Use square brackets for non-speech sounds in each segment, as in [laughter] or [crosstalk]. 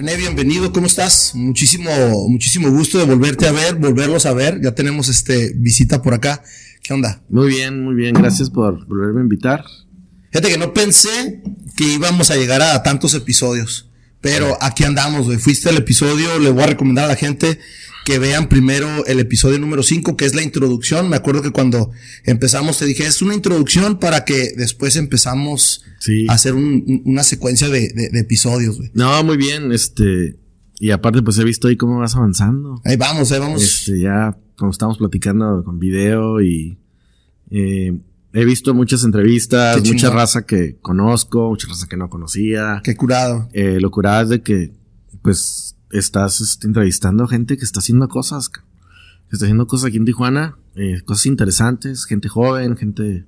René, bienvenido, ¿cómo estás? Muchísimo, muchísimo gusto de volverte a ver, volverlos a ver. Ya tenemos este visita por acá. ¿Qué onda? Muy bien, muy bien. Gracias por volverme a invitar. Fíjate que no pensé que íbamos a llegar a tantos episodios. Pero aquí andamos, güey. Fuiste el episodio, le voy a recomendar a la gente que vean primero el episodio número 5, que es la introducción. Me acuerdo que cuando empezamos te dije, es una introducción para que después empezamos a hacer una secuencia de, episodios, güey. No, muy bien, este... Y aparte, pues he visto ahí cómo vas avanzando. Ahí vamos, ahí vamos. Este, ya, como estamos platicando con video y... Eh, he visto muchas entrevistas, mucha raza que conozco, mucha raza que no conocía. Qué curado. Eh, lo curado es de que, pues, estás este, entrevistando gente que está haciendo cosas, que está haciendo cosas aquí en Tijuana, eh, cosas interesantes, gente joven, gente...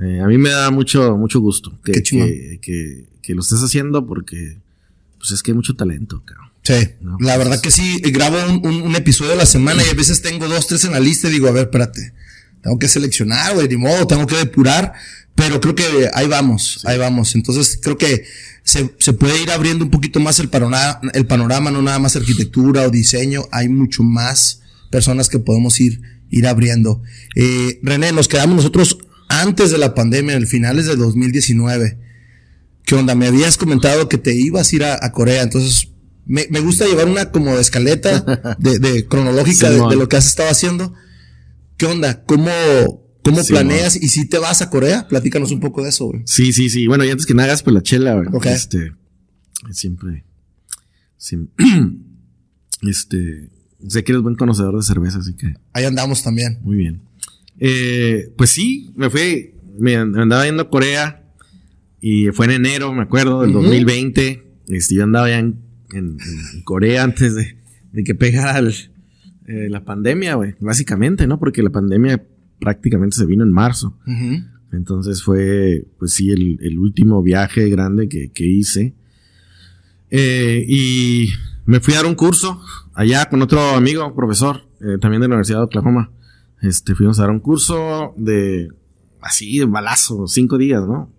Eh, a mí me da mucho, mucho gusto que, que, que, lo estés haciendo porque pues es que hay mucho talento, cabrón. Sí, la pues, verdad que sí, grabo un, episodio a la semana y a veces tengo dos, tres en la lista y digo, a ver, espérate, tengo que seleccionar, güey, ni modo, tengo que depurar, pero creo que ahí vamos, ahí vamos. Entonces creo que se, se, puede ir abriendo un poquito más el panorama, el panorama, no nada más arquitectura o diseño, hay mucho más personas que podemos ir, ir abriendo. Eh, René, nos quedamos nosotros antes de la pandemia, en el finales de 2019. ¿Qué onda? Me habías comentado que te ibas a ir a, Corea, entonces me, me, gusta llevar una como escaleta de, de [laughs] cronológica de, de, lo que has estado haciendo. ¿Qué onda? ¿Cómo, ¿Cómo planeas? ¿Y si te vas a Corea? Platícanos un poco de eso, güey. Sí, sí, sí. Bueno, y antes que nada hagas pues la chela, güey. Este, siempre, [clears throat] este, sé que eres buen conocedor de cerveza, así que. Ahí andamos también. Muy bien. Eh, pues sí, me fui, me andaba yendo a Corea y fue en enero, me acuerdo, del 2020. Este, yo andaba ya en, Corea antes de, que pegara eh, la pandemia, güey, básicamente, ¿no? Porque la pandemia prácticamente se vino en marzo. Entonces fue, pues sí, el, último viaje grande que, hice. Eh, y me fui a dar un curso allá con otro amigo, profesor, eh, también de la Universidad de Oklahoma. Este, fuimos a dar un curso de, así, de balazo, cinco días, ¿no?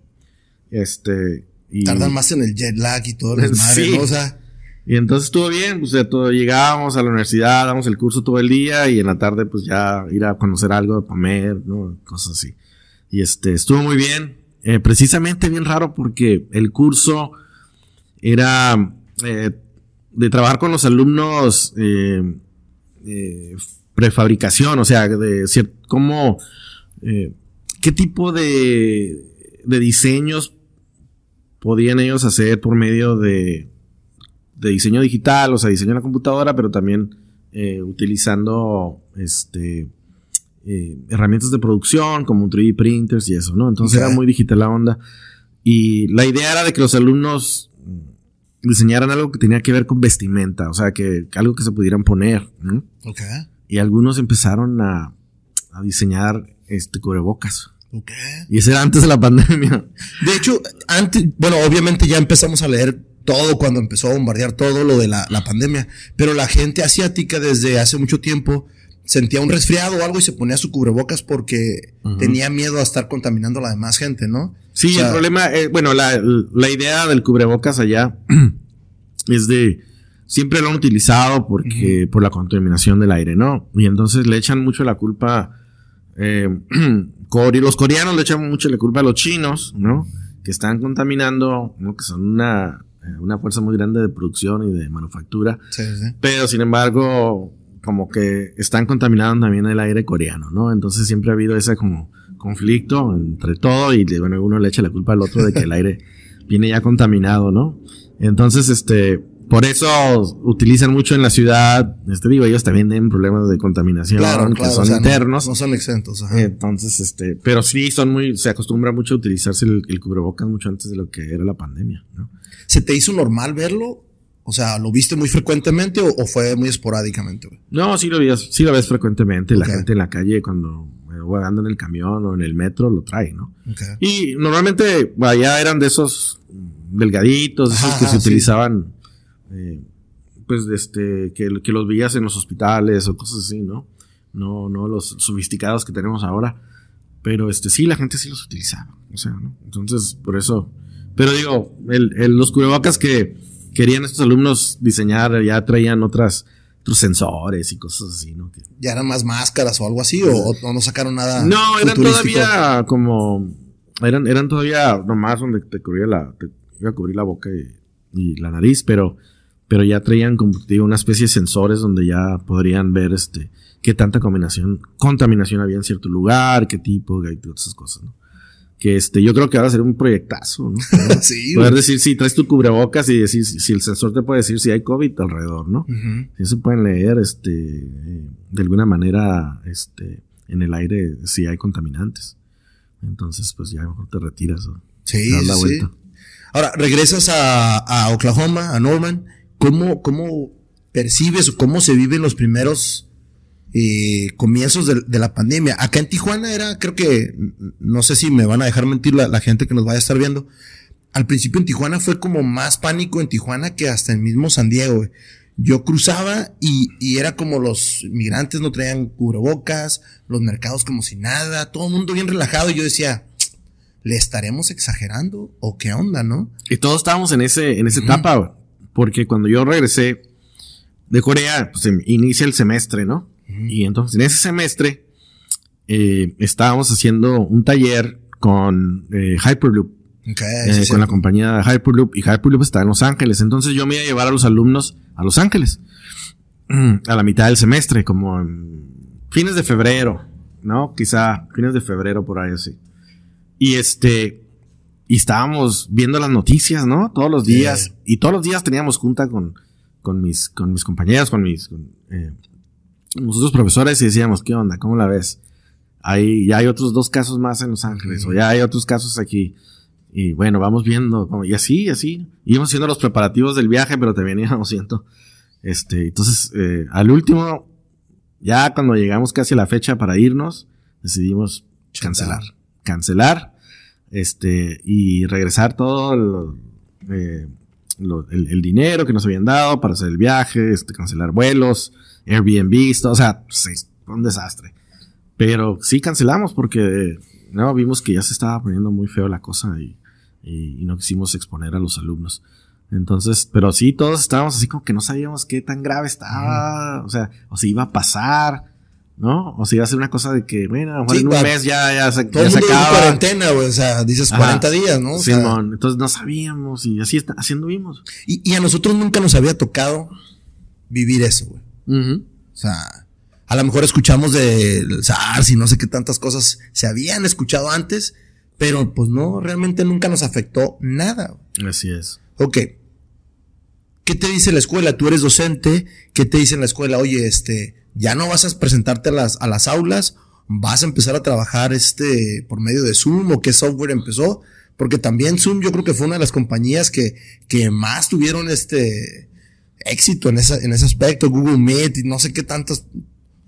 Este, y... Tardan más en el jet lag y todo, [laughs] O sea, y entonces estuvo bien, pues todo, llegábamos a la universidad, damos el curso todo el día y en la tarde pues ya ir a conocer algo, comer, ¿no? Cosas así. Y este, estuvo muy bien. Eh, precisamente bien raro porque el curso era eh, de trabajar con los alumnos eh, prefabricación, o sea, de cómo, qué tipo de, de diseños podían ellos hacer por medio de de diseño digital, o sea, diseño en la computadora, pero también eh, utilizando este eh, herramientas de producción como 3D printers y eso, ¿no? Entonces era muy digital la onda. Y la idea era de que los alumnos diseñaran algo que tenía que ver con vestimenta, o sea, que, algo que se pudieran poner, ¿no? Okay. Y algunos empezaron a, a diseñar este cubrebocas. Okay. Y ese era antes de la [laughs] pandemia. De hecho, antes, bueno, obviamente ya empezamos a leer todo cuando empezó a bombardear todo lo de la, pandemia. Pero la gente asiática desde hace mucho tiempo sentía un resfriado o algo y se ponía su cubrebocas porque tenía miedo a estar contaminando a la demás gente, ¿no? Sí, el problema, eh, bueno, la, la, idea del cubrebocas allá [clears throat] es de, siempre lo han utilizado porque, por la contaminación del aire, ¿no? Y entonces le echan mucho la culpa, eh, [clears throat] los coreanos le echan mucho la culpa a los chinos, ¿no? Que están contaminando, ¿no? Que son una una fuerza muy grande de producción y de manufactura. Pero sin embargo, como que están contaminando también el aire coreano, ¿no? Entonces siempre ha habido ese como conflicto entre todo y bueno, uno le echa la culpa al otro de que el aire [laughs] viene ya contaminado, ¿no? Entonces, este, por eso utilizan mucho en la ciudad, este digo, ellos también tienen problemas de contaminación que son internos. No, son exentos. Entonces, este, pero sí son muy, se acostumbra mucho a utilizarse el, el, cubrebocas mucho antes de lo que era la pandemia, ¿no? ¿Se te hizo normal verlo? O sea, ¿lo viste muy frecuentemente o, fue muy esporádicamente? No, sí lo, ves, sí lo ves frecuentemente. La gente en la calle cuando voy andando en el camión o en el metro lo trae, ¿no? Y normalmente allá eran de esos delgaditos, esos que se utilizaban, eh, pues, este, que, que los veías en los hospitales o cosas así, ¿no? No, no los sofisticados que tenemos ahora. Pero este sí, la gente sí los utilizaba. O sea, ¿no? Entonces, por eso pero digo, el, los cubrebocas que, querían estos alumnos diseñar, ya traían otras, otros sensores y cosas así, ¿no? Que- ¿Ya eran más máscaras o algo así? ¿O, o no sacaron nada? no, eran todavía como, eran, eran todavía nomás donde te cubría la, te iba a cubrir la boca y, y la nariz, pero, pero ya traían como digo, una especie de sensores donde ya podrían ver este, qué tanta combinación, contaminación había en cierto lugar, qué tipo, y todas esas cosas, ¿no? Que este, yo creo que ahora sería un proyectazo, ¿no? [laughs] sí, Poder decir si traes tu cubrebocas y decir si, si el sensor te puede decir si hay COVID alrededor, ¿no? Ujú. Si se pueden leer, este, de alguna manera, este, en el aire si hay contaminantes. Entonces, pues ya mejor te retiras o Sí, das la sí, vuelta. Ahora, regresas a, a Oklahoma, a Norman. ¿Cómo, ¿Cómo percibes o cómo se viven los primeros eh, comienzos de, de la pandemia? Acá en Tijuana era, creo que, no sé si me van a dejar mentir la, la gente que nos vaya a estar viendo. Al principio en Tijuana fue como más pánico en Tijuana que hasta el mismo San Diego. güey. Yo cruzaba y, y era como los migrantes no traían cubrebocas, los mercados como si nada, todo el mundo bien relajado. Y yo decía, ¿le estaremos exagerando o qué onda, no? Y todos estábamos en ese, en esa etapa, güey. porque cuando yo regresé de Corea, pues em- inicia el semestre, ¿no? Y entonces en ese semestre eh, estábamos haciendo un taller con eh, Hyperloop. Eh, sí, sí. con la compañía Hyperloop y Hyperloop está en Los Ángeles. Entonces yo me iba a llevar a los alumnos a Los Ángeles [clears throat] a la mitad del semestre, como en fines de febrero, ¿no? Quizá fines de febrero por ahí así. Y este, y estábamos viendo las noticias, ¿no? Todos los días. Y todos los días teníamos junta con, con mis, con mis compañeros, con mis, con, eh, nosotros profesores y decíamos, ¿qué onda? ¿Cómo la ves? Hay, ya hay otros dos casos más en Los Ángeles, o ya hay otros casos aquí. Y bueno, vamos viendo, y así, y así. Íbamos haciendo los preparativos del viaje, pero también íbamos haciendo, este, entonces, eh, al último, ya cuando llegamos casi a la fecha para irnos, decidimos cancelar. Cancelar, este, y regresar todo lo- eh, lo- el, el dinero que nos habían dado para hacer el viaje, este, cancelar vuelos, Airbnb, todo, o sea, sí, fue un desastre. Pero sí cancelamos porque no vimos que ya se estaba poniendo muy feo la cosa y, y- y no quisimos exponer a los alumnos. Entonces, pero sí, todos estábamos así como que no sabíamos qué tan grave estaba, o sea, o si iba a pasar, ¿no? O si iba a ser una cosa de que, bueno, a lo mejor Sí, en un mes ya, ya se, Todo ya se acaba. cuarentena, güey. O sea, dices Ajá. 40 días, ¿no? O sea, Simón, entonces no sabíamos y así, está, así anduvimos. y, y a nosotros nunca nos había tocado vivir eso, güey. Ujú. O sea, a lo mejor escuchamos del SARS y no sé qué tantas cosas se habían escuchado antes, pero pues no, realmente nunca nos afectó nada. Así es. Ok. ¿Qué te dice la escuela? Tú eres docente. ¿Qué te dice en la escuela? Oye, este, ya no vas a presentarte a las, a las aulas, vas a empezar a trabajar este por medio de Zoom o qué software empezó. Porque también Zoom yo creo que fue una de las compañías que, que más tuvieron este éxito en, esa, en ese aspecto. Google Meet y no sé qué tantas.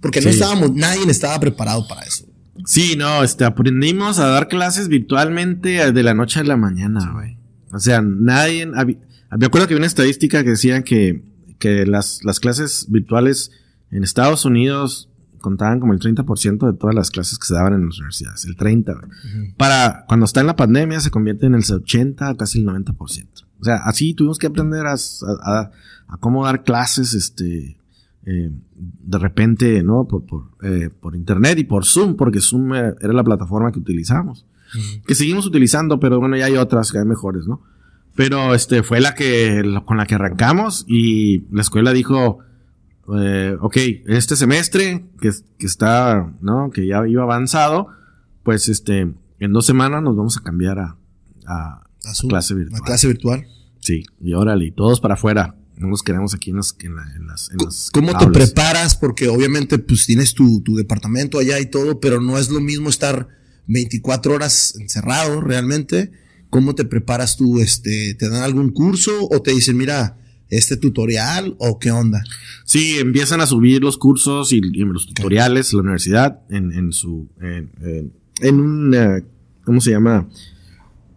Porque no estábamos, nadie estaba preparado para eso. Sí, no, este, aprendimos a dar clases virtualmente de la noche a la mañana, güey. O sea, nadie, me acuerdo que había una estadística que decía que, que las, las clases virtuales en Estados Unidos contaban como el 30% de todas las clases que se daban en las universidades, el 30, güey. Para cuando está en la pandemia se convierte en el 80 casi el 90%. O sea, así tuvimos que aprender a, a- a- cómo dar clases, este, eh, de repente, ¿no? Por, por, eh, por internet y por Zoom, porque Zoom era, era la plataforma que utilizamos. Que seguimos utilizando, pero bueno, ya hay otras que hay mejores, ¿no? Pero este fue la que, la- con la que arrancamos y la escuela dijo, eh, ok, este semestre que, que está, ¿no? Que ya iba avanzado, pues este, en dos semanas nos vamos a cambiar a, a A clase a virtual. clase virtual. Sí, y órale, y todos para afuera. No nos quedamos aquí en las, en la- en las, en las ¿Cómo te preparas? Porque obviamente pues tienes tu, tu departamento allá y todo, pero no es lo mismo estar 24 horas encerrado realmente. ¿Cómo te preparas tú? Este, ¿Te dan algún curso o te dicen, mira, este tutorial o qué onda? Sí, empiezan a subir los cursos y, y los tutoriales la universidad en, en su en, en- en un eh, ¿cómo se llama?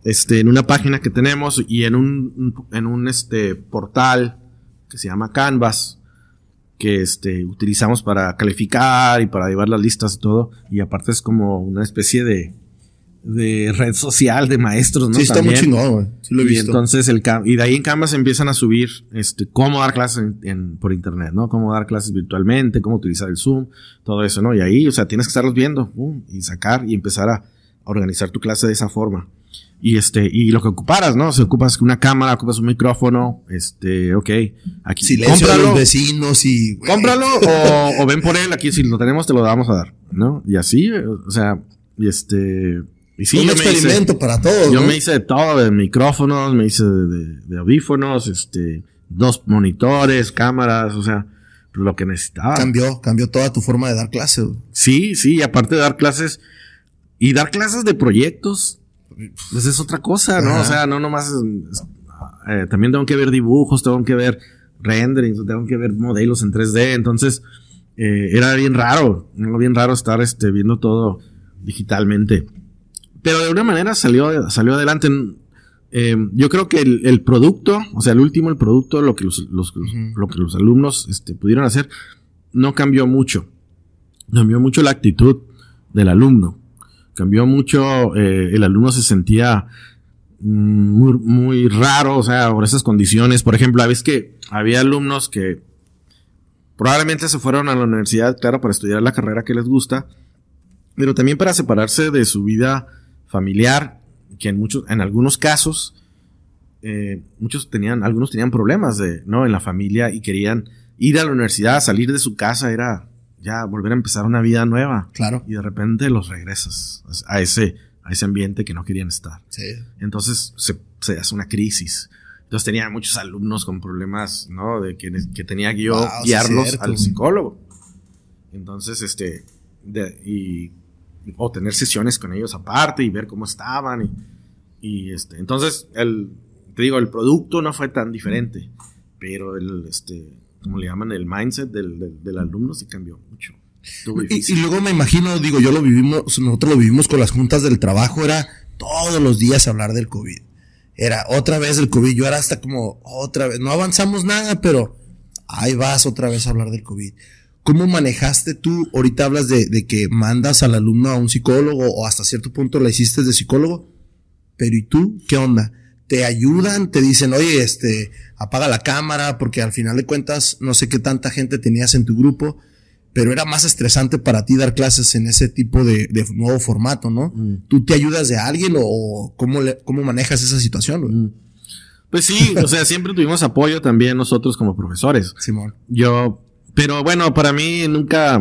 Este, en una página que tenemos y en un en un este portal que se llama Canvas que este utilizamos para calificar y para llevar las listas y todo y aparte es como una especie de de red social de maestros, ¿no? Sí, está muy chingón, güey. Sí lo he y visto. entonces el y de ahí en Canvas empiezan a subir este cómo dar clases en- en- por internet, ¿no? Cómo dar clases virtualmente, cómo utilizar el Zoom, todo eso, ¿no? Y ahí, o sea, tienes que estarlos viendo y sacar y empezar a organizar tu clase de esa forma. Y este, y lo que ocuparas, ¿no? Si ocupas una cámara, ocupas un micrófono, este, ok, aquí Silencio de cómpralo, los vecinos y. cómpralo o, [laughs] o ven por él, aquí si lo tenemos te lo vamos a dar, ¿no? Y así, o sea, y este, y sí, un hice- experimento para todos. yo ¿no? me hice de todo, de micrófonos, me hice de, de- de audífonos, este, dos monitores, cámaras, o sea, lo que necesitaba. Cambió, cambió toda tu forma de dar clases. Sí, sí, y aparte de dar clases, y dar clases de proyectos, pues es otra cosa, ¿no? Ajá. O sea, no nomás, eh, también tengo que ver dibujos, tengo que ver renderings, tengo que ver modelos en 3D, entonces, eh, era bien raro, bien raro estar, este, viendo todo digitalmente. Pero de una manera salió, salió adelante. Eh, yo creo que el, el producto, o sea, el último, el producto, lo que los, los- lo que los alumnos este, pudieron hacer, no cambió mucho. Cambió mucho la actitud del alumno. Cambió mucho, eh, el alumno se sentía mm, muy, muy raro, o sea, por esas condiciones. Por ejemplo, a que había alumnos que probablemente se fueron a la universidad, claro, para estudiar la carrera que les gusta, pero también para separarse de su vida familiar, que en muchos, en algunos casos, eh, muchos tenían, algunos tenían problemas de, ¿no? En la familia y querían ir a la universidad, salir de su casa, era ya volver a empezar una vida nueva. Claro. Y de repente los regresas a ese, a ese ambiente que no querían estar. Sí. Entonces se, se hace una crisis. Entonces tenía muchos alumnos con problemas, ¿no? De que, que tenía que yo Wow, guiarlos cierto, al psicólogo. Entonces, este, de- y, o tener sesiones con ellos aparte y ver cómo estaban y, y, este, entonces el, te digo, el producto no fue tan diferente, pero el, este, como le llaman, el mindset del, del, del alumno sí cambió mucho. Y, luego me imagino, digo, yo lo vivimos, nosotros lo vivimos con las juntas del trabajo, era todos los días hablar del COVID. Era otra vez el COVID, yo era hasta como otra vez, no avanzamos nada, pero ahí vas otra vez a hablar del COVID. ¿Cómo manejaste tú? Ahorita hablas de, de que mandas al alumno a un psicólogo o hasta cierto punto la hiciste de psicólogo, pero ¿y tú qué onda? ¿Te ayudan? ¿Te dicen, oye, este, apaga la cámara? Porque al final de cuentas, no sé qué tanta gente tenías en tu grupo, pero era más estresante para ti dar clases en ese tipo de, de nuevo formato, ¿no? Mm. ¿Tú te ayudas de alguien o, o cómo, le- cómo manejas esa situación? Mm. Pues sí, [laughs] o sea, siempre tuvimos apoyo también nosotros como profesores. Simón. Yo, pero bueno, para mí nunca,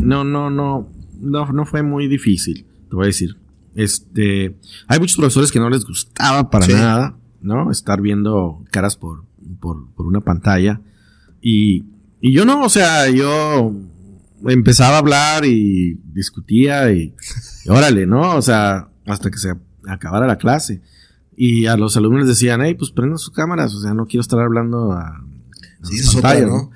no, no, no, no, no fue muy difícil, te voy a decir. Este, hay muchos profesores que no les gustaba para Sí. nada, ¿no? Estar viendo caras por, por, por una pantalla. Y, y yo no, o sea, yo empezaba a hablar y discutía y, y órale, ¿no? O sea, hasta que se acabara la clase. Y a los alumnos les decían, hey, pues prendan sus cámaras, o sea, no quiero estar hablando a, a Sí, otra, pantallas, ¿no?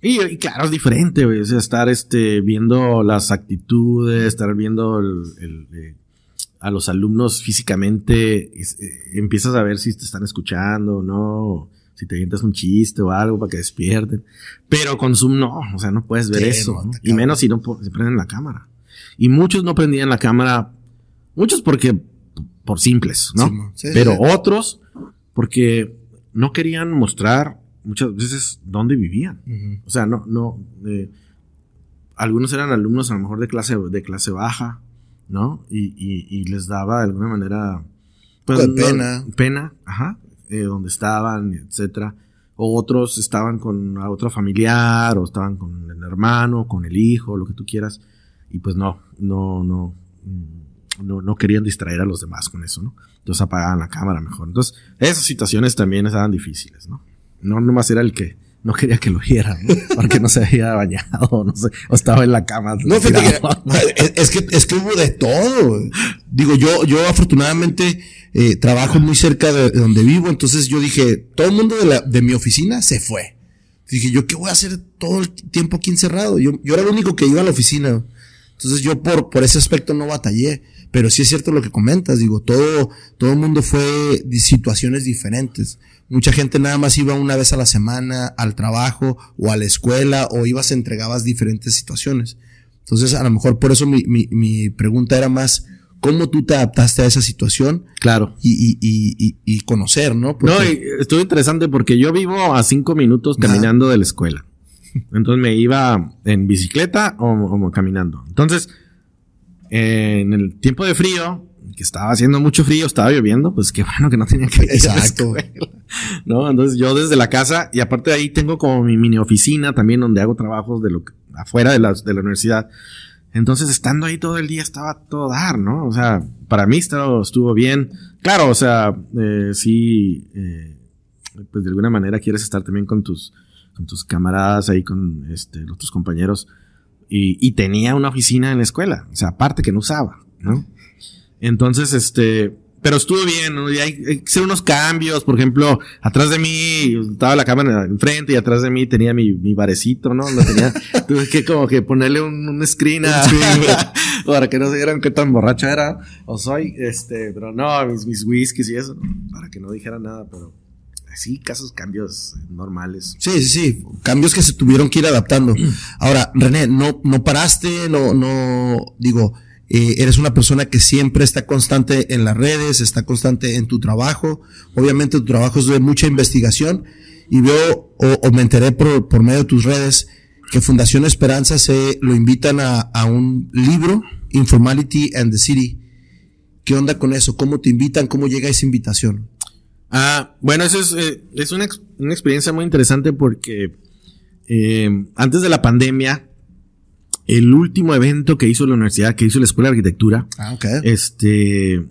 Y, y claro, es diferente, güey. O sea, estar este, viendo las actitudes, estar viendo el- el, eh, a los alumnos físicamente, es- eh, empiezas a ver si te están escuchando o no, si te avientas un chiste o algo para que despierten. Pero con Zoom no, o sea, no puedes ver Sí, eso. no, ¿no? te Y menos si no se prenden la cámara. Y muchos no prendían la cámara, muchos porque por simples, ¿no? Sí, mo- sí, Pero otros porque no querían mostrar muchas veces dónde vivían. Ujú. O sea, no, no. eh, algunos eran alumnos a lo mejor de clase, de clase baja, ¿no? Y, y, y les daba de alguna manera. pues, no- pena. Pena, ajá. eh, donde estaban, etcétera. O otros estaban con otro familiar, o estaban con el hermano, con el hijo, lo que tú quieras. Y pues no, no, no. mm, No, no querían distraer a los demás con eso, ¿no? Entonces apagaban la cámara mejor. Entonces, esas situaciones también estaban difíciles, ¿no? No nomás era el que no quería que lo vieran, ¿no? [laughs] Porque no se había bañado, no sé, o estaba en la cama. No, fíjate [laughs] es, que, es que hubo de todo. Digo, yo, yo afortunadamente eh, trabajo muy cerca de, de donde vivo, entonces yo dije, todo el mundo de, la, de mi oficina se fue. Dije, ¿yo qué voy a hacer todo el tiempo aquí encerrado? Yo, yo era el único que iba a la oficina. Entonces yo por, por ese aspecto no batallé. Pero sí es cierto lo que comentas, digo, todo, todo el mundo fue de situaciones diferentes. Mucha gente nada más iba una vez a la semana al trabajo o a la escuela o ibas, entregabas diferentes situaciones. Entonces, a lo mejor por eso mi, mi, mi pregunta era más, cómo tú te adaptaste a esa situación. Claro. Y, y, y, conocer, ¿no? No, estuvo interesante porque yo vivo a cinco minutos caminando de la escuela. Entonces me iba en bicicleta o, caminando. Entonces, en el tiempo de frío, que estaba haciendo mucho frío, estaba lloviendo, pues qué bueno que no tenía que ir Exacto. [laughs] ¿No? Entonces yo desde la casa, y aparte de ahí tengo como mi mini oficina también donde hago trabajos de lo afuera de la, de la universidad. Entonces, estando ahí todo el día estaba todo dar, ¿no? O sea, para mí estuvo, estuvo bien. Claro, o sea, eh, sí, eh, pues de alguna manera quieres estar también con tus, con tus camaradas ahí, con este, otros compañeros. Y, y tenía una oficina en la escuela, o sea, aparte que no usaba, ¿no? Entonces, este, pero estuvo bien, ¿no? Y hay, que hacer unos cambios, por ejemplo, atrás de mí estaba la cámara enfrente y atrás de mí tenía mi, mi barecito, ¿no? Lo tenía, [laughs] tuve que como que ponerle un, un screen, a, [laughs] para que no se vieran qué tan borracho era o soy, este, pero no, mis, mis whiskies y eso, para que no dijera nada, pero sí, casos cambios normales. Sí, sí, sí, cambios que se tuvieron que ir adaptando. [clears throat] Ahora, René, no, no paraste, no, no, digo, eh, eres una persona que siempre está constante en las redes, está constante en tu trabajo. Obviamente tu trabajo es de mucha investigación y veo o, me enteré por, por, medio de tus redes que Fundación Esperanza se lo invitan a, a, un libro, Informality and the City. ¿Qué onda con eso? ¿Cómo te invitan? ¿Cómo llega esa invitación? Ah, bueno, eso es, eh, es una, una, experiencia muy interesante porque eh, antes de la pandemia el último evento que hizo la universidad, que hizo la Escuela de Arquitectura, ah, este,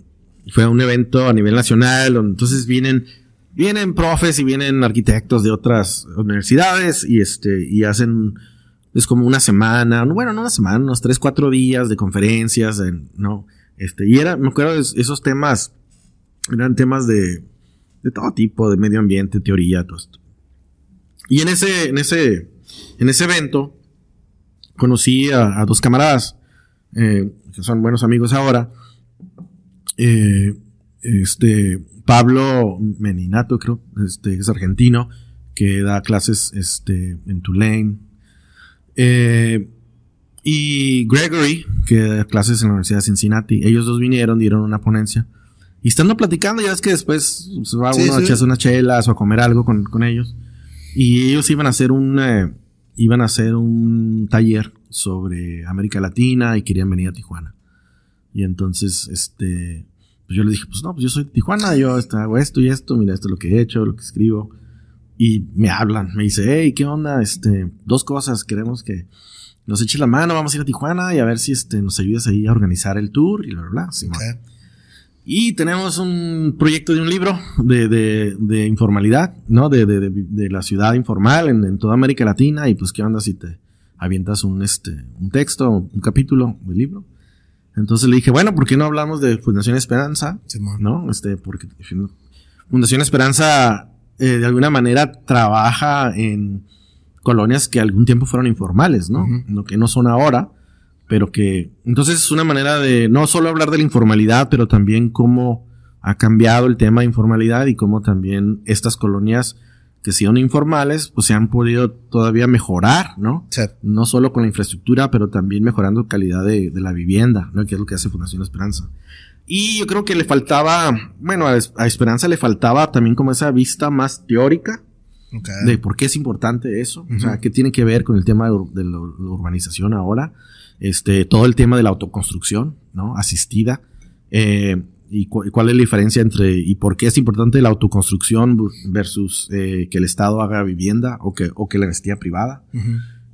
fue un evento a nivel nacional, donde entonces vienen, vienen profes y vienen arquitectos de otras universidades y este, y hacen, es como una semana, bueno, no una semana, unos tres, cuatro días de conferencias, no, este, y era, me acuerdo de esos temas, eran temas de, de todo tipo, de medio ambiente, teoría, todo esto. Y en ese, en ese, en ese evento, conocí a, dos camaradas, eh, que son buenos amigos ahora. Eh, este, Pablo Meninato, creo, este, es argentino, que da clases este, en Tulane. Eh, y Gregory, que da clases en la Universidad de Cincinnati. Ellos dos vinieron, dieron una ponencia. Y estando platicando, ya es que después se va uno a echarse unas chelas o a comer algo con, con ellos. Y ellos iban a hacer un, iban a hacer un taller sobre América Latina y querían venir a Tijuana. Y entonces, este, pues yo les dije, pues no, pues yo soy de Tijuana, yo hago esto y esto, mira, esto es lo que he hecho, lo que escribo. Y me hablan, me dice, hey, ¿qué onda? Este, dos cosas, queremos que nos eches la mano, vamos a ir a Tijuana y a ver si este, nos ayudas ahí a organizar el tour y bla, bla, bla. Y tenemos un proyecto de un libro de, de, de informalidad, ¿no? De, de, de, la ciudad informal en, en, toda América Latina. Y pues, ¿qué onda si te avientas un, este, un texto, un capítulo del libro? Entonces le dije, bueno, ¿por qué no hablamos de Fundación Esperanza? ¿No? Este, porque Fundación Esperanza, eh, de alguna manera, trabaja en colonias que algún tiempo fueron informales, ¿no? Lo que no son ahora pero que entonces es una manera de no solo hablar de la informalidad, pero también cómo ha cambiado el tema de informalidad y cómo también estas colonias que son informales, pues se han podido todavía mejorar, ¿no? No solo con la infraestructura, pero también mejorando calidad de, la vivienda, ¿no? Que es lo que hace Fundación Esperanza. Y yo creo que le faltaba, bueno, a, Esperanza le faltaba también como esa vista más teórica de por qué es importante eso, o sea, qué tiene que ver con el tema de la urbanización ahora este, todo el tema de la autoconstrucción, ¿no? Asistida. Eh, y cuál es la diferencia entre y por qué es importante la autoconstrucción versus eh, que el Estado haga vivienda o que, o que la investiga privada.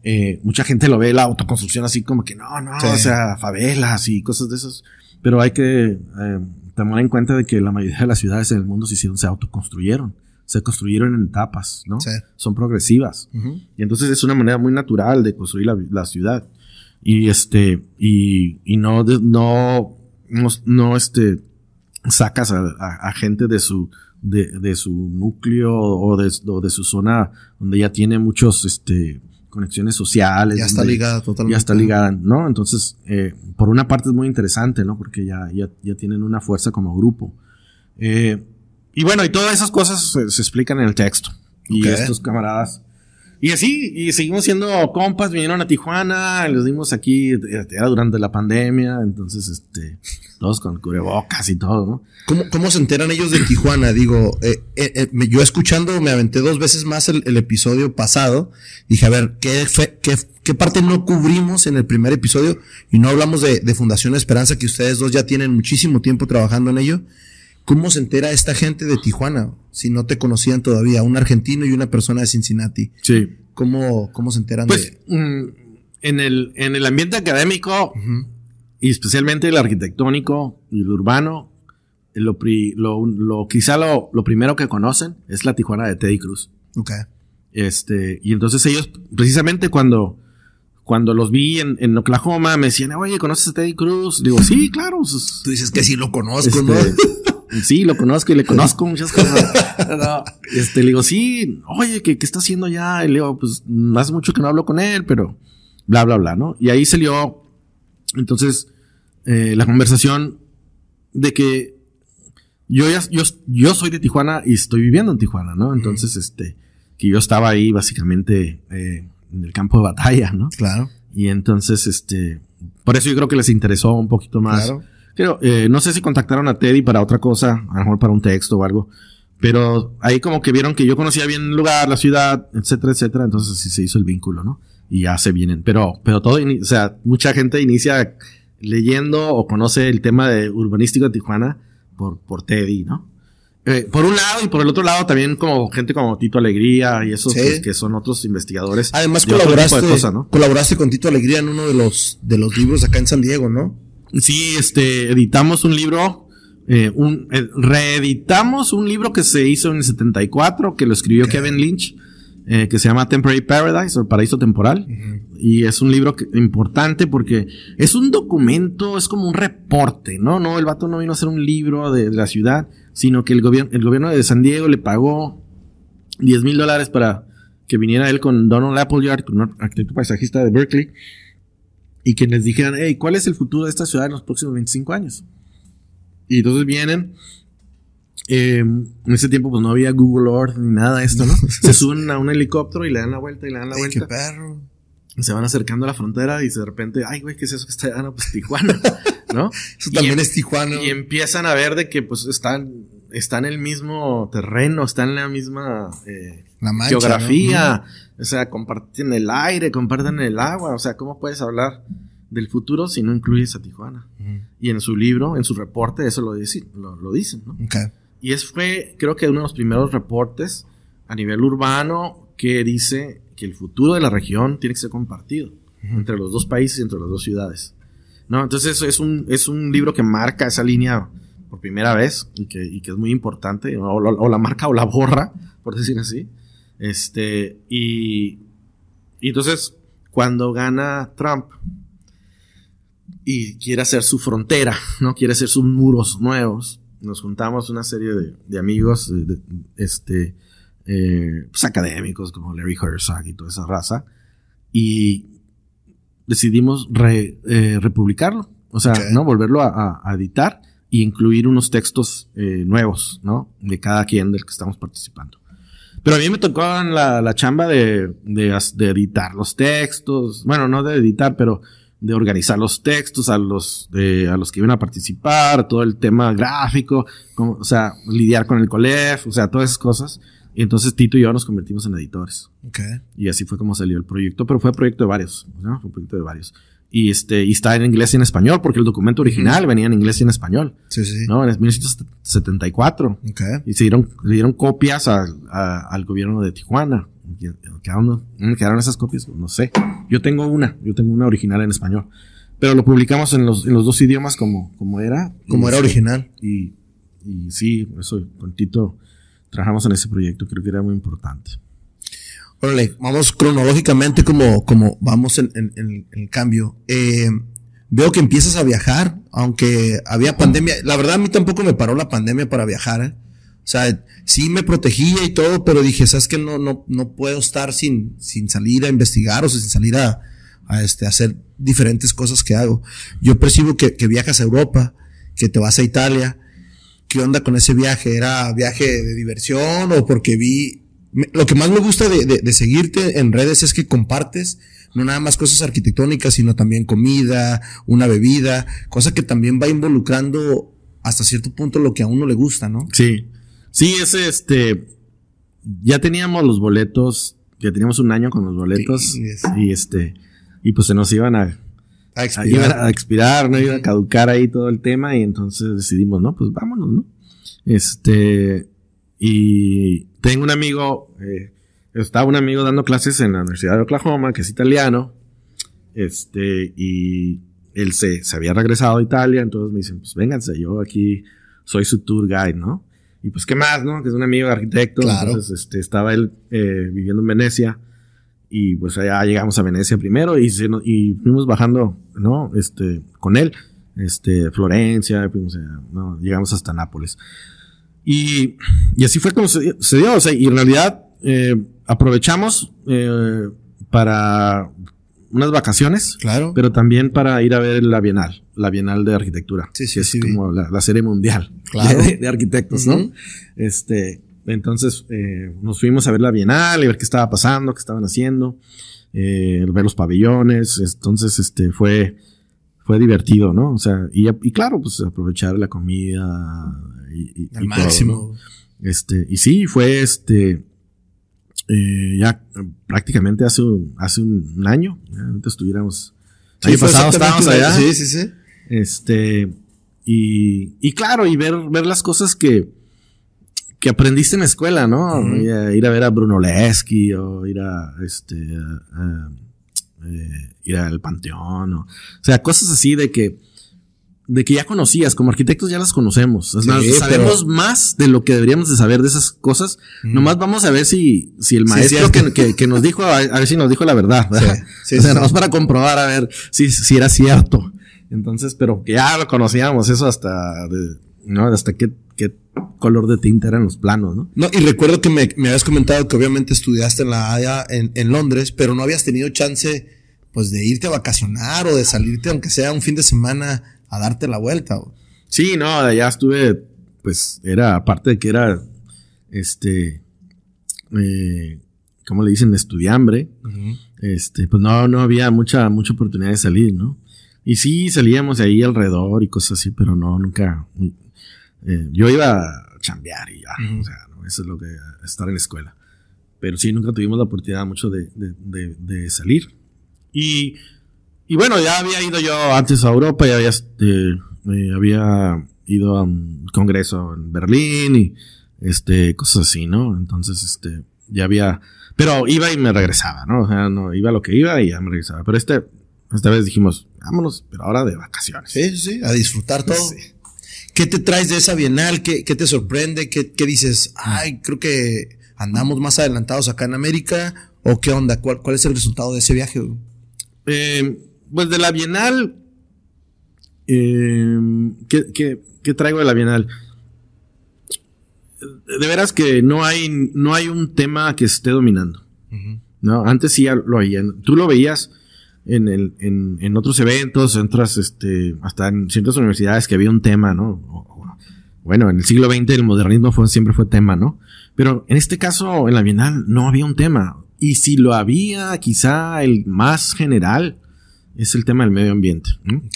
eh, mucha gente lo ve la autoconstrucción así como que no, no, o sea, favelas y cosas de esas. Pero hay que eh, tomar en cuenta de que la mayoría de las ciudades en el mundo se hicieron, se autoconstruyeron. Se construyeron en etapas, ¿no? Son progresivas. Y entonces es una manera muy natural de construir la, la ciudad y este, y, y no, no, no, no, este, sacas a, a, gente de su, de, de, su núcleo o de, o de su zona donde ya tiene muchos, este, conexiones sociales. Ya está ligada totalmente. Ya está ligada, ¿no? Entonces, eh, por una parte es muy interesante, ¿no? Porque ya, ya, ya tienen una fuerza como grupo. Eh, y bueno, y todas esas cosas se, explican en el texto. Y estos camaradas Y así, y seguimos siendo compas, vinieron a Tijuana, les dimos aquí, era durante la pandemia, entonces, este, todos con cubrebocas y todo, ¿no? ¿Cómo, cómo se enteran ellos de Tijuana? Digo, eh, eh, eh, yo escuchando, me aventé dos veces más el, episodio pasado, dije, a ver, ¿qué, qué, ¿qué, parte no cubrimos en el primer episodio? Y no hablamos de, de Fundación Esperanza, que ustedes dos ya tienen muchísimo tiempo trabajando en ello. ¿Cómo se entera esta gente de Tijuana? Si no te conocían todavía, un argentino y una persona de Cincinnati. Sí. ¿Cómo, cómo se enteran pues, mm, en, el, en el ambiente académico, y especialmente el arquitectónico y el urbano, lo, lo, quizá lo, lo, primero que conocen es la Tijuana de Teddy Cruz. Ok. Este, y entonces ellos, precisamente cuando, cuando los vi en, en Oklahoma, me decían, oye, ¿conoces a Teddy Cruz? Digo, sí, claro. Pues, Tú dices que sí lo conozco, ¿no? Sí, lo conozco y le conozco muchas cosas. [laughs] este, le digo, sí, oye, ¿qué, ¿qué, está haciendo ya? Y le digo, pues hace mucho que no hablo con él, pero bla, bla, bla, ¿no? Y ahí salió, entonces, eh, la conversación de que yo ya, yo, yo soy de Tijuana y estoy viviendo en Tijuana, ¿no? Entonces, este, que yo estaba ahí básicamente eh, en el campo de batalla, ¿no? Claro. Y entonces, este, por eso yo creo que les interesó un poquito más. Claro eh, no sé si contactaron a Teddy para otra cosa, a lo mejor para un texto o algo. Pero ahí como que vieron que yo conocía bien el lugar, la ciudad, etcétera, etcétera. Entonces sí se hizo el vínculo, ¿no? Y ya se vienen. Pero, pero todo, o sea, mucha gente inicia leyendo o conoce el tema de urbanístico de Tijuana por, por Teddy, ¿no? Eh, por un lado y por el otro lado también como gente como Tito Alegría y esos que, son otros investigadores. Además colaboraste, colaboraste con Tito Alegría en uno de los, de los libros acá en San Diego, ¿no? Sí, este, editamos un libro, eh, un, eh, reeditamos un libro que se hizo en el 74, que lo escribió Kevin Lynch, eh, que se llama Temporary Paradise o Paraíso Temporal. Y es un libro importante porque es un documento, es como un reporte, ¿no? No, el vato no vino a hacer un libro de, la ciudad, sino que el gobierno, el gobierno de San Diego le pagó 10 mil dólares para que viniera él con Donald Appleyard, un arquitecto paisajista de Berkeley y que les dijeran, hey, ¿cuál es el futuro de esta ciudad en los próximos 25 años? Y entonces vienen, eh, en ese tiempo pues no había Google Earth ni nada de esto, ¿no? [laughs] Se suben a un helicóptero y le dan la vuelta y le dan la vuelta. ¡Qué perro! Se van acercando a la frontera y de repente, ay, güey, ¿qué es eso que está allá? pues Tijuana, ¿no? [laughs] Eso también es Tijuana. Y empiezan a ver de que pues están, están en el mismo terreno, están en la misma eh, geografía. O sea, comparten el aire, comparten el agua. O sea, ¿cómo puedes hablar del futuro si no incluyes a Tijuana? Y en su libro, en su reporte, eso lo, dicen, lo, dicen, ¿no? Y es fue, creo que uno de los primeros reportes a nivel urbano que dice que el futuro de la región tiene que ser compartido entre los dos países y entre las dos ciudades. ¿No? Entonces es un, es un libro que marca esa línea por primera vez y que, y que es muy importante, o, o, la marca o la borra, por decir así. Este, y, y entonces, cuando gana Trump y quiere hacer su frontera, ¿no? Quiere hacer sus muros nuevos, nos juntamos una serie de, de amigos, de, este, eh, pues académicos como Larry Herzog y toda esa raza, y decidimos eh, republicarlo, o sea, ¿no? Volverlo a, a, editar e incluir unos textos eh, nuevos, ¿no? De cada quien del que estamos participando. Pero a mí me tocó la, la chamba de, de, de, editar los textos. Bueno, no de editar, pero de organizar los textos a los, de, a los que iban a participar, todo el tema gráfico, como, o sea, lidiar con el COLEF, o sea, todas esas cosas. Y entonces Tito y yo nos convertimos en editores. Okay. Y así fue como salió el proyecto, pero fue proyecto de varios, ¿no? Fue proyecto de varios y este y está en inglés y en español porque el documento original venía en inglés y en español. Sí, sí. ¿No? En 1974. Okay. Y se dieron, le dieron copias al gobierno de Tijuana. ¿Quedaron, ¿Quedaron esas copias? No sé. Yo tengo una, yo tengo una original en español. Pero lo publicamos en los, en los dos idiomas como, como era. Como era original. Y, y sí, eso, con Tito trabajamos en ese proyecto, creo que era muy importante. Órale, vamos cronológicamente como, como vamos en, en, el cambio. Eh, veo que empiezas a viajar, aunque había pandemia. La verdad a mí tampoco me paró la pandemia para viajar. ¿eh? O sea, sí me protegía y todo, pero dije, sabes que no, no, no puedo estar sin, sin salir a investigar o sin salir a, a este, hacer diferentes cosas que hago. Yo percibo que, que viajas a Europa, que te vas a Italia. ¿Qué onda con ese viaje? ¿Era viaje de diversión o porque vi lo que más me gusta de, de, seguirte en redes es que compartes no nada más cosas arquitectónicas, sino también comida, una bebida, cosa que también va involucrando hasta cierto punto lo que a uno le gusta, ¿no? Sí. Sí, es este. Ya teníamos los boletos, ya teníamos un año con los boletos. Y este. Y pues se nos iban a. A expirar. A, expirar, ¿no? Iba a caducar ahí todo el tema. Y entonces decidimos, no, pues vámonos, ¿no? Este. Y tengo un amigo. Eh, estaba un amigo dando clases en la Universidad de Oklahoma, que es italiano. Este. Y él se, se había regresado a Italia. Entonces me dicen, pues vénganse, yo aquí soy su tour guide, ¿no? Y pues, ¿qué más, no? Que es un amigo de arquitecto. Claro. Entonces, este, estaba él eh, viviendo en Venecia. Y pues allá llegamos a Venecia primero y, y fuimos bajando, ¿no? Este, con él. Este, Florencia, ¿no? Llegamos hasta Nápoles. Y, y así fue como se, dio. O sea, y en realidad eh, aprovechamos eh, para unas vacaciones. Claro. Pero también para ir a ver la Bienal, la Bienal de Arquitectura. Sí, sí, es Como la, serie mundial [laughs] de, arquitectos, ¿no? Este, entonces eh, nos fuimos a ver la Bienal y ver qué estaba pasando, qué estaban haciendo, eh, ver los pabellones. Entonces, este, fue, fue divertido, ¿no? O sea, y, y claro, pues aprovechar la comida y, Al máximo. Este, y sí, fue este, eh, ya prácticamente hace un, hace un año, antes estuviéramos. Sí, pasado estábamos allá. Sí, sí, sí. Este, y, y claro, y ver, ver las cosas que, que aprendiste en la escuela, ¿no? ir, a, ver a Bruno Lesky o ir a, este, eh, ir al Panteón, o, o sea, cosas así de que, de que ya conocías, como arquitectos ya las conocemos. sabemos más de lo que deberíamos de saber de esas cosas. Nomás vamos a ver si, si el maestro que, que, nos dijo, a, ver si nos dijo la verdad. [laughs] o sea, nomás para comprobar a ver si, si era cierto. Entonces, pero que ya lo conocíamos, eso hasta, ¿no? Hasta qué color de tinta eran los planos, ¿no? No, y recuerdo que me, me habías comentado que obviamente estudiaste en la Haya en, en Londres, pero no habías tenido chance, pues, de irte a vacacionar o de salirte, aunque sea un fin de semana, a darte la vuelta. Sí, no, allá estuve, pues era, aparte de que era, este, eh, ¿cómo le dicen? Estudiambre. Este, pues no, no había mucha, mucha oportunidad de salir, ¿no? Y sí, salíamos de ahí alrededor y cosas así, pero no, nunca. Eh, yo iba a chambear y ya, o sea, eso es lo que, estar en la escuela. Pero sí, nunca tuvimos la oportunidad mucho de, de, de salir. Y y bueno, ya había ido yo antes a Europa, ya había, este, eh, había ido a un congreso en Berlín y este, cosas así, ¿no? Entonces, este, ya había, pero iba y me regresaba, ¿no? O sea, no, iba lo que iba y ya me regresaba. Pero este, esta vez dijimos, vámonos, pero ahora de vacaciones. Sí, sí, a disfrutar [laughs] todo. ¿Qué te traes de esa bienal? ¿Qué, qué te sorprende? ¿Qué, ¿Qué, dices? Ay, creo que andamos más adelantados acá en América. ¿O qué onda? ¿Cuál, cuál es el resultado de ese viaje? Eh, pues de la Bienal, eh, ¿qué, traigo de la Bienal? De veras que no hay, no hay un tema que esté dominando. ¿no? Antes sí lo veían. Tú lo veías en, el, en, otros eventos, entras este, hasta en ciertas universidades que había un tema, ¿no? Bueno, en el siglo XX el modernismo fue, siempre fue tema, ¿no? Pero en este caso, en la Bienal, no había un tema. Y si lo había, quizá el más general, es el tema del medio ambiente.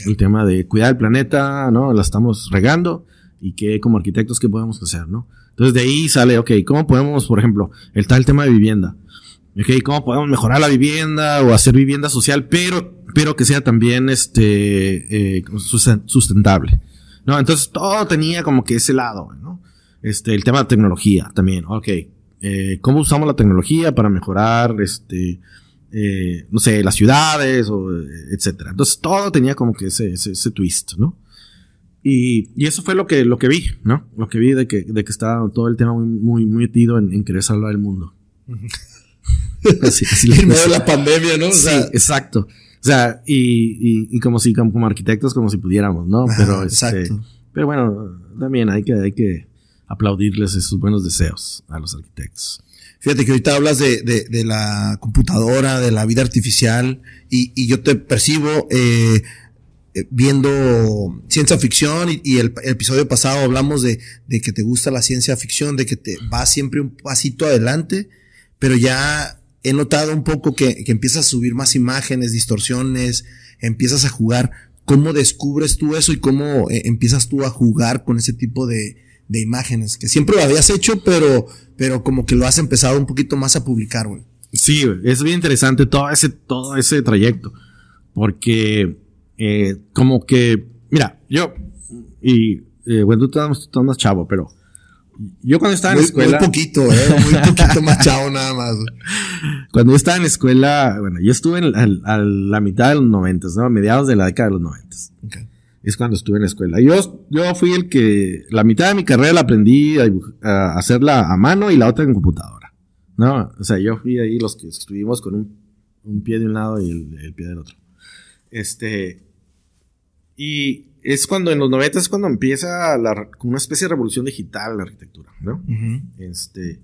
El tema de cuidar el planeta, ¿no? La estamos regando y que como arquitectos, ¿qué podemos hacer, no? Entonces de ahí sale, ok, ¿cómo podemos, por ejemplo, el tal tema de vivienda? Ok, ¿cómo podemos mejorar la vivienda o hacer vivienda social, pero, pero que sea también, este, eh, sustentable? ¿No? Entonces todo tenía como que ese lado, ¿no? Este, el tema de tecnología también, ok. Eh, ¿Cómo usamos la tecnología para mejorar, este, eh, no sé, las ciudades, o, etcétera. Entonces todo tenía como que ese, ese, twist, ¿no? Y, y, eso fue lo que, lo que vi, ¿no? Lo que vi de que, de que estaba todo el tema muy, muy, muy metido en, en querer salvar el mundo. [laughs] así, así en medio de la pandemia, ¿no? sí, exacto. O sea, y, y, y, como si, como, arquitectos, como si pudiéramos, ¿no? Pero, este, pero bueno, también hay que, hay que aplaudirles esos buenos deseos a los arquitectos. Fíjate que ahorita hablas de, de, de la computadora, de la vida artificial, y, y yo te percibo eh, eh viendo ciencia ficción y, el, episodio pasado hablamos de, de, que te gusta la ciencia ficción, de que te vas siempre un pasito adelante pero ya he notado un poco que, que empiezas a subir más imágenes, distorsiones, empiezas a jugar. ¿Cómo descubres tú eso y cómo eh, empiezas tú a jugar con ese tipo de, de imágenes? Que siempre lo habías hecho, pero, pero como que lo has empezado un poquito más a publicar, güey. Sí, es bien interesante todo ese, todo ese trayecto. Porque, eh, como que, mira, yo, y, eh, bueno, tú estás más chavo, pero yo cuando estaba en la escuela. Muy poquito, eh, muy [laughs] poquito más chavo nada más. Cuando yo estaba en la escuela, bueno, yo estuve en, a, la mitad de los noventas, ¿no? A mediados de la década de los noventas. Es cuando estuve en la escuela. Yo, yo fui el que, la mitad de mi carrera la aprendí a, hacerla a mano y la otra en computadora. ¿No? O sea, yo fui ahí los que estuvimos con un, un pie de un lado y el, el pie del otro. Este, y es cuando en los 90 es cuando empieza la, una especie de revolución digital la arquitectura, ¿no? Este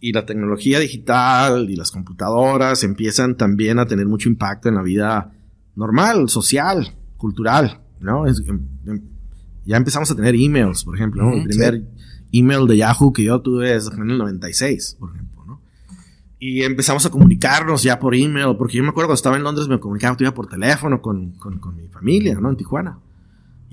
y la tecnología digital y las computadoras empiezan también a tener mucho impacto en la vida normal, social, cultural, ¿no? Em, em, ya empezamos a tener emails, por ejemplo, El primer email de Yahoo que yo tuve es en el 96, por ejemplo, ¿no? Y empezamos a comunicarnos ya por email, porque yo me acuerdo cuando estaba en Londres me comunicaba todavía por teléfono con, con, con mi familia, ¿no? En Tijuana.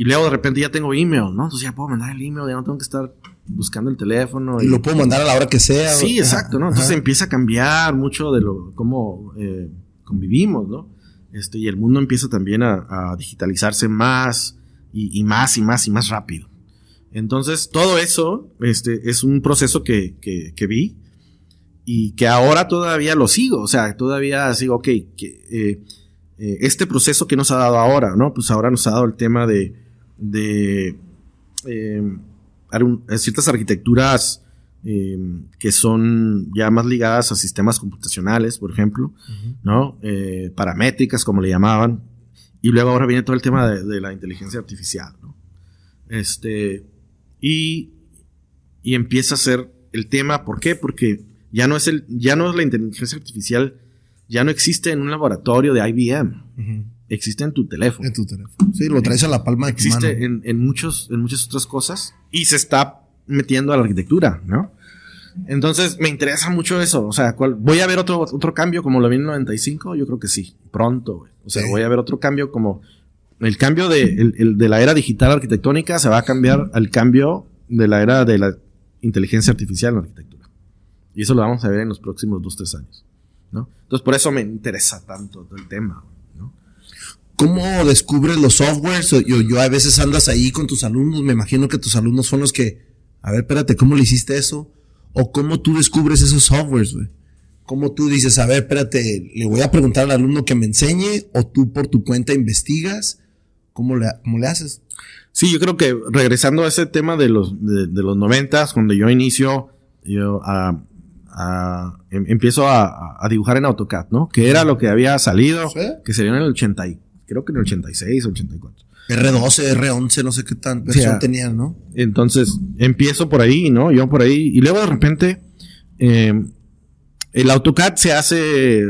Y luego de repente ya tengo email, ¿no? Entonces ya puedo mandar el email, ya no tengo que estar buscando el teléfono. Y, lo puedo mandar a la hora que sea. Sí, exacto, ¿no? Entonces empieza a cambiar mucho de lo, cómo eh, convivimos, ¿no? Este, y el mundo empieza también a, digitalizarse más y, más y más y más rápido. Entonces, todo eso este, es un proceso que, que, vi y que ahora todavía lo sigo. O sea, todavía sigo, ok, que, eh, eh, este proceso que nos ha dado ahora, ¿no? Pues ahora nos ha dado el tema de, de eh, ciertas arquitecturas eh, que son ya más ligadas a sistemas computacionales, por ejemplo, ¿no? paramétricas, como le llamaban. Y luego ahora viene todo el tema de, la inteligencia artificial, ¿no? Este, y, y empieza a ser el tema, ¿por qué? Porque ya no es, el, ya no es la inteligencia artificial ya no existe en un laboratorio de IBM. Existe en tu teléfono. En tu teléfono. Sí, lo traes a la palma de tu mano. Existe en, muchos, en muchas otras cosas y se está metiendo a la arquitectura, ¿no? Entonces me interesa mucho eso. O sea, ¿voy a ver otro, otro cambio como lo vi en el 95? Yo creo que sí, pronto. O sea, voy a ver otro cambio como el cambio de, de la era digital arquitectónica se va a cambiar al cambio de la era de la inteligencia artificial en la arquitectura. Y eso lo vamos a ver en los próximos dos, tres años. Entonces por eso me interesa tanto el tema, ¿no? ¿Cómo descubres los softwares? Yo, yo a veces andas ahí con tus alumnos, me imagino que tus alumnos son los que, a ver, espérate, ¿cómo le hiciste eso? ¿O cómo tú descubres esos softwares, güey? ¿Cómo tú dices, a ver, espérate, le voy a preguntar al alumno que me enseñe? ¿O tú por tu cuenta investigas? ¿Cómo le, cómo le haces? Sí, yo creo que regresando a ese tema de los, de, los noventas, cuando yo inicio, yo, a Em, empiezo a, dibujar en AutoCAD, ¿no? Que era lo que había salido, que sería en el 80, creo que en el 86 o 84. R12, R11, no sé qué tan versión tenían, ¿no? Entonces, empiezo por ahí, ¿no? Yo por ahí, y luego de repente, em, el AutoCAD se hace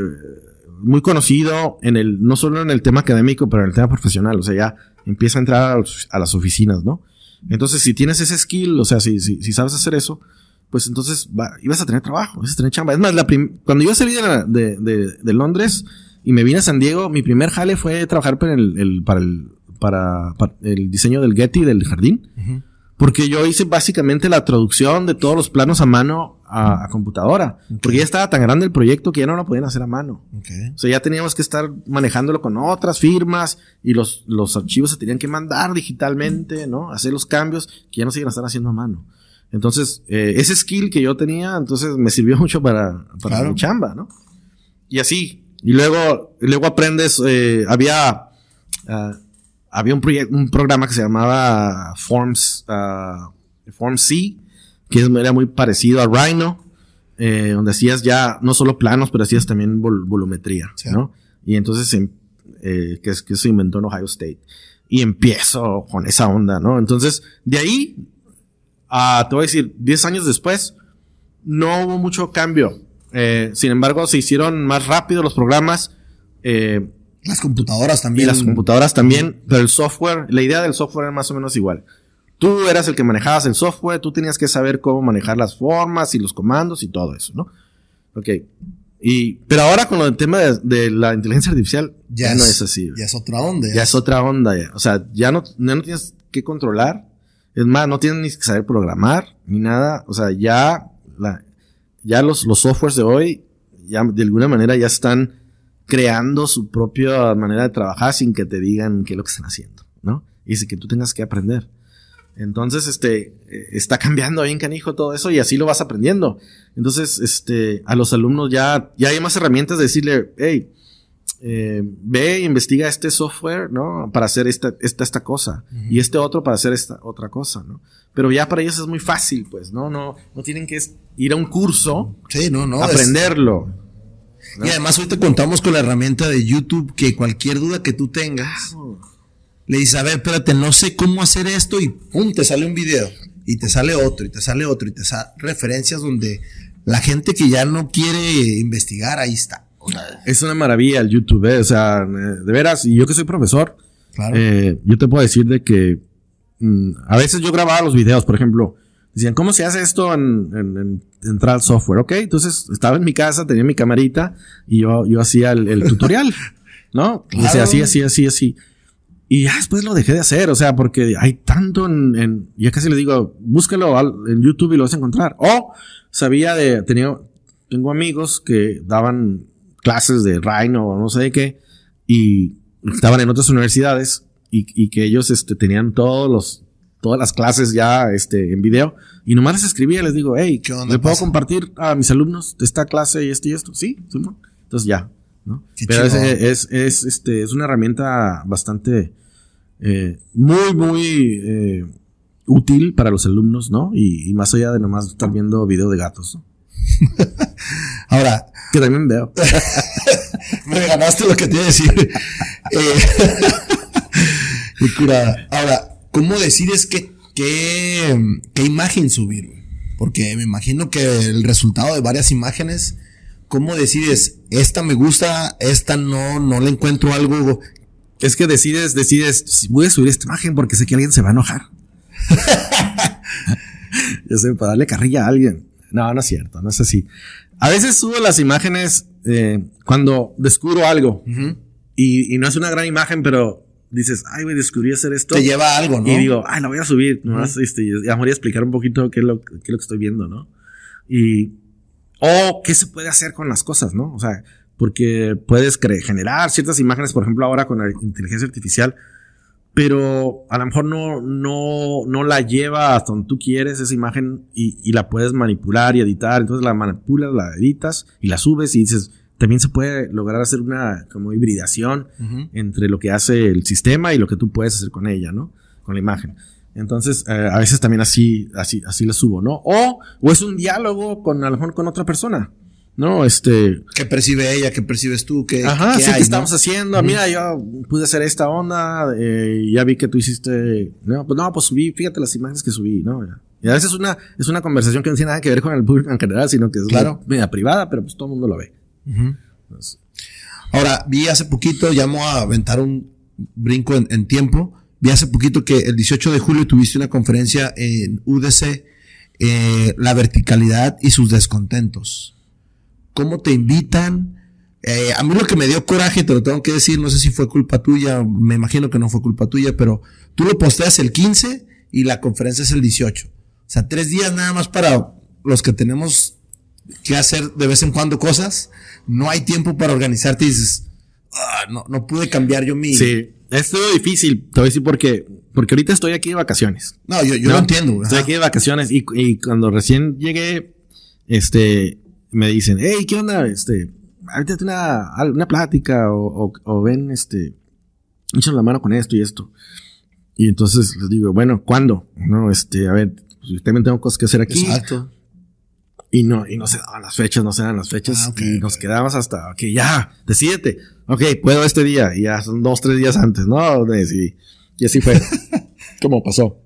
muy conocido en el, no solo en el tema académico, pero en el tema profesional, o sea, ya empieza a entrar a, las oficinas, ¿no? Entonces, si tienes ese skill, o sea, si, si, si sabes hacer eso, pues entonces ibas a tener trabajo, ibas a tener chamba. Es más, la cuando yo salí de, de, Londres y me vine a San Diego, mi primer jale fue trabajar para el, para, el, para, el diseño del Getty del jardín. Porque yo hice básicamente la traducción de todos los planos a mano a, computadora. Porque ya estaba tan grande el proyecto que ya no lo podían hacer a mano. O sea, ya teníamos que estar manejándolo con otras firmas y los, los archivos se tenían que mandar digitalmente, ¿no? Hacer los cambios que ya no se iban a estar haciendo a mano. Entonces, eh, ese skill que yo tenía, entonces me sirvió [laughs] mucho para, para mi chamba, ¿no? Y así. Y luego, luego aprendes, eh, había, uh, había un, un programa que se llamaba Forms, uh, Forms C, que era muy parecido a Rhino, eh, donde hacías ya no solo planos, pero hacías también volumetría, ¿no? Y entonces, em, eh, que, que se inventó en Ohio State. Y empiezo con esa onda, ¿no? Entonces, de ahí te voy a decir, 10 años después, no hubo mucho cambio. Eh, sin embargo, se hicieron más rápido los programas. Eh, las computadoras también. Y las computadoras también, pero el software, la idea del software era más o menos igual. Tú eras el que manejabas el software, tú tenías que saber cómo manejar las formas y los comandos y todo eso, ¿no? Ok. Y, pero ahora con el tema de, la inteligencia artificial, ya, no es así. Ya es otra onda. Ya, es otra onda. Ya. O sea, ya no, no tienes que controlar. Es más, no tienes ni que saber programar ni nada. O sea, ya, la, ya los, los softwares de hoy, ya de alguna manera ya están creando su propia manera de trabajar sin que te digan qué es lo que están haciendo, ¿no? Y es que tú tengas que aprender. Entonces, este, eh, está cambiando bien canijo todo eso y así lo vas aprendiendo. Entonces, este, a los alumnos ya, ya hay más herramientas de decirle, hey, eh, ve e investiga este software, ¿no? Para hacer esta, esta, esta cosa. Y este otro para hacer esta otra cosa, ¿no? Pero ya para ellos es muy fácil, pues, ¿no? No, no tienen que ir a un curso. Sí, no, no. Aprenderlo. Y además ahorita contamos con la herramienta de YouTube que cualquier duda que tú tengas, le dices, a ver, espérate, no sé cómo hacer esto y pum, te sale un video y te sale otro y te sale otro y te sale referencias donde la gente que ya no quiere investigar, ahí está. Es una maravilla el YouTube, ¿eh? o sea, de veras, y yo que soy profesor, eh, yo te puedo decir de que mm, a veces yo grababa los videos, por ejemplo, decían, ¿cómo se hace esto en, en, al software? Ok, entonces estaba en mi casa, tenía mi camarita y yo, yo hacía el, tutorial, [laughs] ¿no? Y decía así, así, así, así. Y ya después lo dejé de hacer, o sea, porque hay tanto en, en ya casi le digo, búscalo en YouTube y lo vas a encontrar. O sabía de, tenía, tengo amigos que daban clases de Rhino o no sé de qué, y estaban en otras universidades y, y que ellos este, tenían todos los, todas las clases ya este, en video y nomás les escribía, les digo, hey, ¿qué onda, ¿le puedo compartir a mis alumnos esta clase y esto y esto? Sí, entonces ya, ¿no? Pero es, es, es, este, es una herramienta bastante eh, muy, muy eh, útil para los alumnos, ¿no? Y, más allá de nomás estar viendo video de gatos, ¿no? [laughs] Ahora. Que también veo. [laughs] me ganaste lo que te iba a decir. [laughs] eh, [laughs] Ahora, ¿cómo decides qué, qué, qué imagen subir? Porque me imagino que el resultado de varias imágenes, ¿cómo decides? Esta me gusta, esta no, no le encuentro algo es que decides, decides, voy a subir esta imagen porque sé que alguien se va a enojar. Yo sé, para darle carrilla a alguien. No, no es cierto, no es así. A veces subo las imágenes eh, cuando descubro algo y, no es una gran imagen, pero dices, ay, a descubrí hacer esto. Te lleva algo, ¿no? Y digo, ay, la voy a subir. Nomás, este, y a explicar un poquito qué es, lo, qué es lo que estoy viendo, ¿no? Y, o qué se puede hacer con las cosas, ¿no? O sea, porque puedes generar ciertas imágenes, por ejemplo, ahora con la inteligencia artificial, pero a lo mejor no, no, no la lleva hasta donde tú quieres esa imagen y, la puedes manipular y editar. Entonces la manipulas, la editas y la subes y dices, también se puede lograr hacer una como hibridación entre lo que hace el sistema y lo que tú puedes hacer con ella, ¿no? Con la imagen. Entonces, eh, a veces también así, así, así la subo, ¿no? O, o es un diálogo con, a lo mejor con otra persona. ¿No? Este. ¿Qué percibe ella? ¿Qué percibes tú? ¿Qué, Ajá, sí, ¿qué estamos haciendo? Mira, yo pude hacer esta onda, eh, ya vi que tú hiciste. No, pues no, pues subí, fíjate las imágenes que subí, ¿no? Y a veces es una, es una conversación que no tiene nada que ver con el público en general, sino que es claro. media privada, pero pues todo el mundo lo ve. Ahora, vi hace poquito, llamo a aventar un brinco en, tiempo. Vi hace poquito que el 18 de julio tuviste una conferencia en UDC, eh, la verticalidad y sus descontentos cómo te invitan. Eh, a mí lo que me dio coraje, te lo tengo que decir, no sé si fue culpa tuya, me imagino que no fue culpa tuya, pero tú lo posteas el 15 y la conferencia es el 18. O sea, tres días nada más para los que tenemos que hacer de vez en cuando cosas. No hay tiempo para organizarte y dices, ah, no, no pude cambiar yo mi... Sí, es todo difícil, te voy a decir porque, porque ahorita estoy aquí de vacaciones. No, yo, yo lo entiendo. Estoy aquí de vacaciones y, y cuando recién llegué, este, me dicen, hey, ¿qué onda? Este, ahorita una, una plática o, o, ven, este, echan la mano con esto y esto. Y entonces les digo, bueno, ¿cuándo? No, este, a ver, pues, también tengo cosas que hacer aquí. Exacto. Y no, y no se daban las fechas, no se dan las fechas. Ah, y nos quedamos hasta, ok, ya, decídete. Ok, puedo este día. Y ya son dos, tres días antes, ¿no? Y, y así fue. [laughs] como pasó.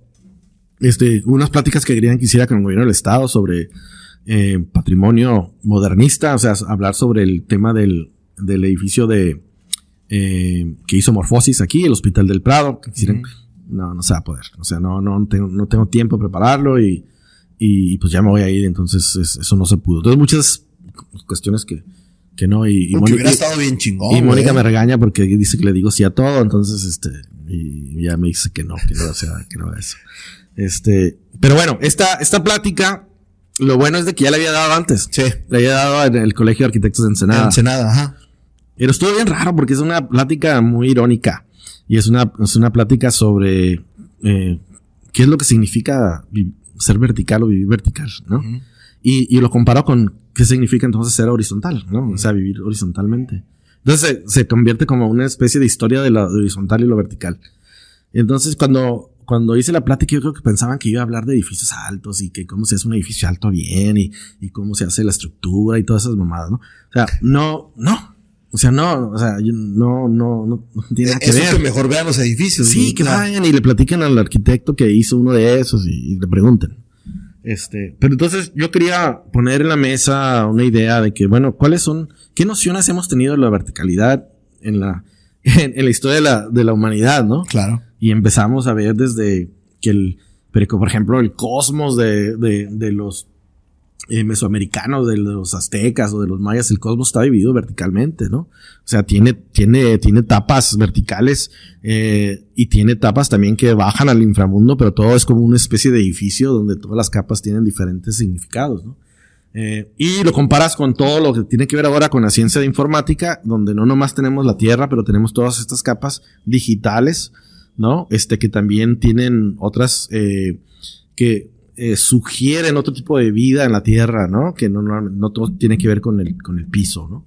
Este, unas pláticas que querían que hiciera con el gobierno del estado sobre eh, patrimonio modernista, o sea, hablar sobre el tema del, del edificio de eh, que hizo Morfosis aquí, el Hospital del Prado, que no, no se va a poder, o sea, no, no tengo, no tengo tiempo para prepararlo y, y pues ya me voy a ir, entonces eso no se pudo. Entonces muchas cuestiones que, que no. Y, Mónica- hubiera estado bien chingón. y Mónica güey. me regaña porque dice que le digo sí a todo, entonces este, y ya me dice que no, que no, o sea, que no eso. Este, pero bueno, esta, esta plática, lo bueno es de que ya la había dado antes. Sí. La había dado en el Colegio de Arquitectos de Ensenada. Ensenada, ajá. Pero estuvo bien raro porque es una plática muy irónica. Y es una, es una plática sobre eh, qué es lo que significa ser vertical o vivir vertical, ¿no? Y, y lo comparo con qué significa entonces ser horizontal, ¿no? O sea, vivir horizontalmente. Entonces se, se convierte como una especie de historia de lo horizontal y lo vertical. Entonces cuando, cuando hice la plática yo creo que pensaban que iba a hablar de edificios altos y que cómo se hace un edificio alto bien y, y cómo se hace la estructura y todas esas mamadas, ¿no? O sea, no, no. O sea, no, o sea, yo no, no, no, no tiene que Eso ver. que mejor vean los edificios. Sí, que Claro. vayan y le platiquen al arquitecto que hizo uno de esos y, y le pregunten. Este, pero entonces yo quería poner en la mesa una idea de que, bueno, ¿cuáles son, qué nociones hemos tenido de la verticalidad en la, [laughs] en, en la historia de la, de la humanidad, ¿no? Claro. Y empezamos a ver desde que el, pero por ejemplo, el cosmos de, de, los eh, mesoamericanos, de los aztecas o de los mayas, el cosmos está dividido verticalmente, ¿no? O sea, tiene, tiene, tiene etapas verticales eh, y tiene etapas también que bajan al inframundo, pero todo es como una especie de edificio donde todas las capas tienen diferentes significados, ¿no? Eh, y lo comparas con todo lo que tiene que ver ahora con la ciencia de informática, donde no nomás tenemos la Tierra, pero tenemos todas estas capas digitales, ¿no? Este, que también tienen otras, eh, que eh, sugieren otro tipo de vida en la Tierra, ¿no? Que no, no, no todo tiene que ver con el, con el piso, ¿no?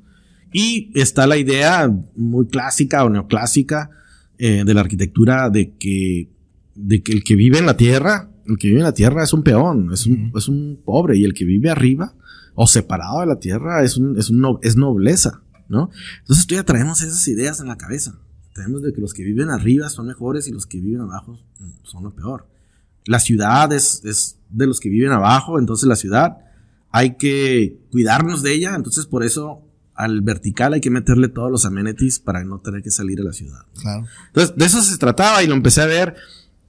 Y está la idea muy clásica o neoclásica eh, de la arquitectura de que, de que el que vive en la Tierra, el que vive en la Tierra es un peón, es un, es un pobre, y el que vive arriba o separado de la Tierra es, un, es, un no- es nobleza, ¿no? Entonces tú ya traemos esas ideas en la cabeza. Traemos de que los que viven arriba son mejores y los que viven abajo son lo peor. La ciudad es, es de los que viven abajo, entonces la ciudad hay que cuidarnos de ella, entonces por eso al vertical hay que meterle todos los amenities para no tener que salir a la ciudad. Claro. Entonces, de eso se trataba y lo empecé a ver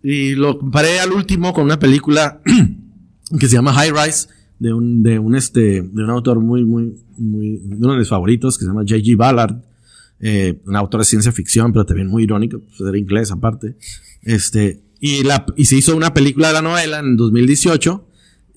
y lo comparé al último con una película [clears throat] que se llama High Rise de un, de un, este, de un autor muy, muy, muy, uno de mis favoritos que se llama J.G. Ballard, eh, un autor de ciencia ficción, pero también muy irónico, pues era inglés aparte. Este, y la, y se hizo una película de la novela en 2018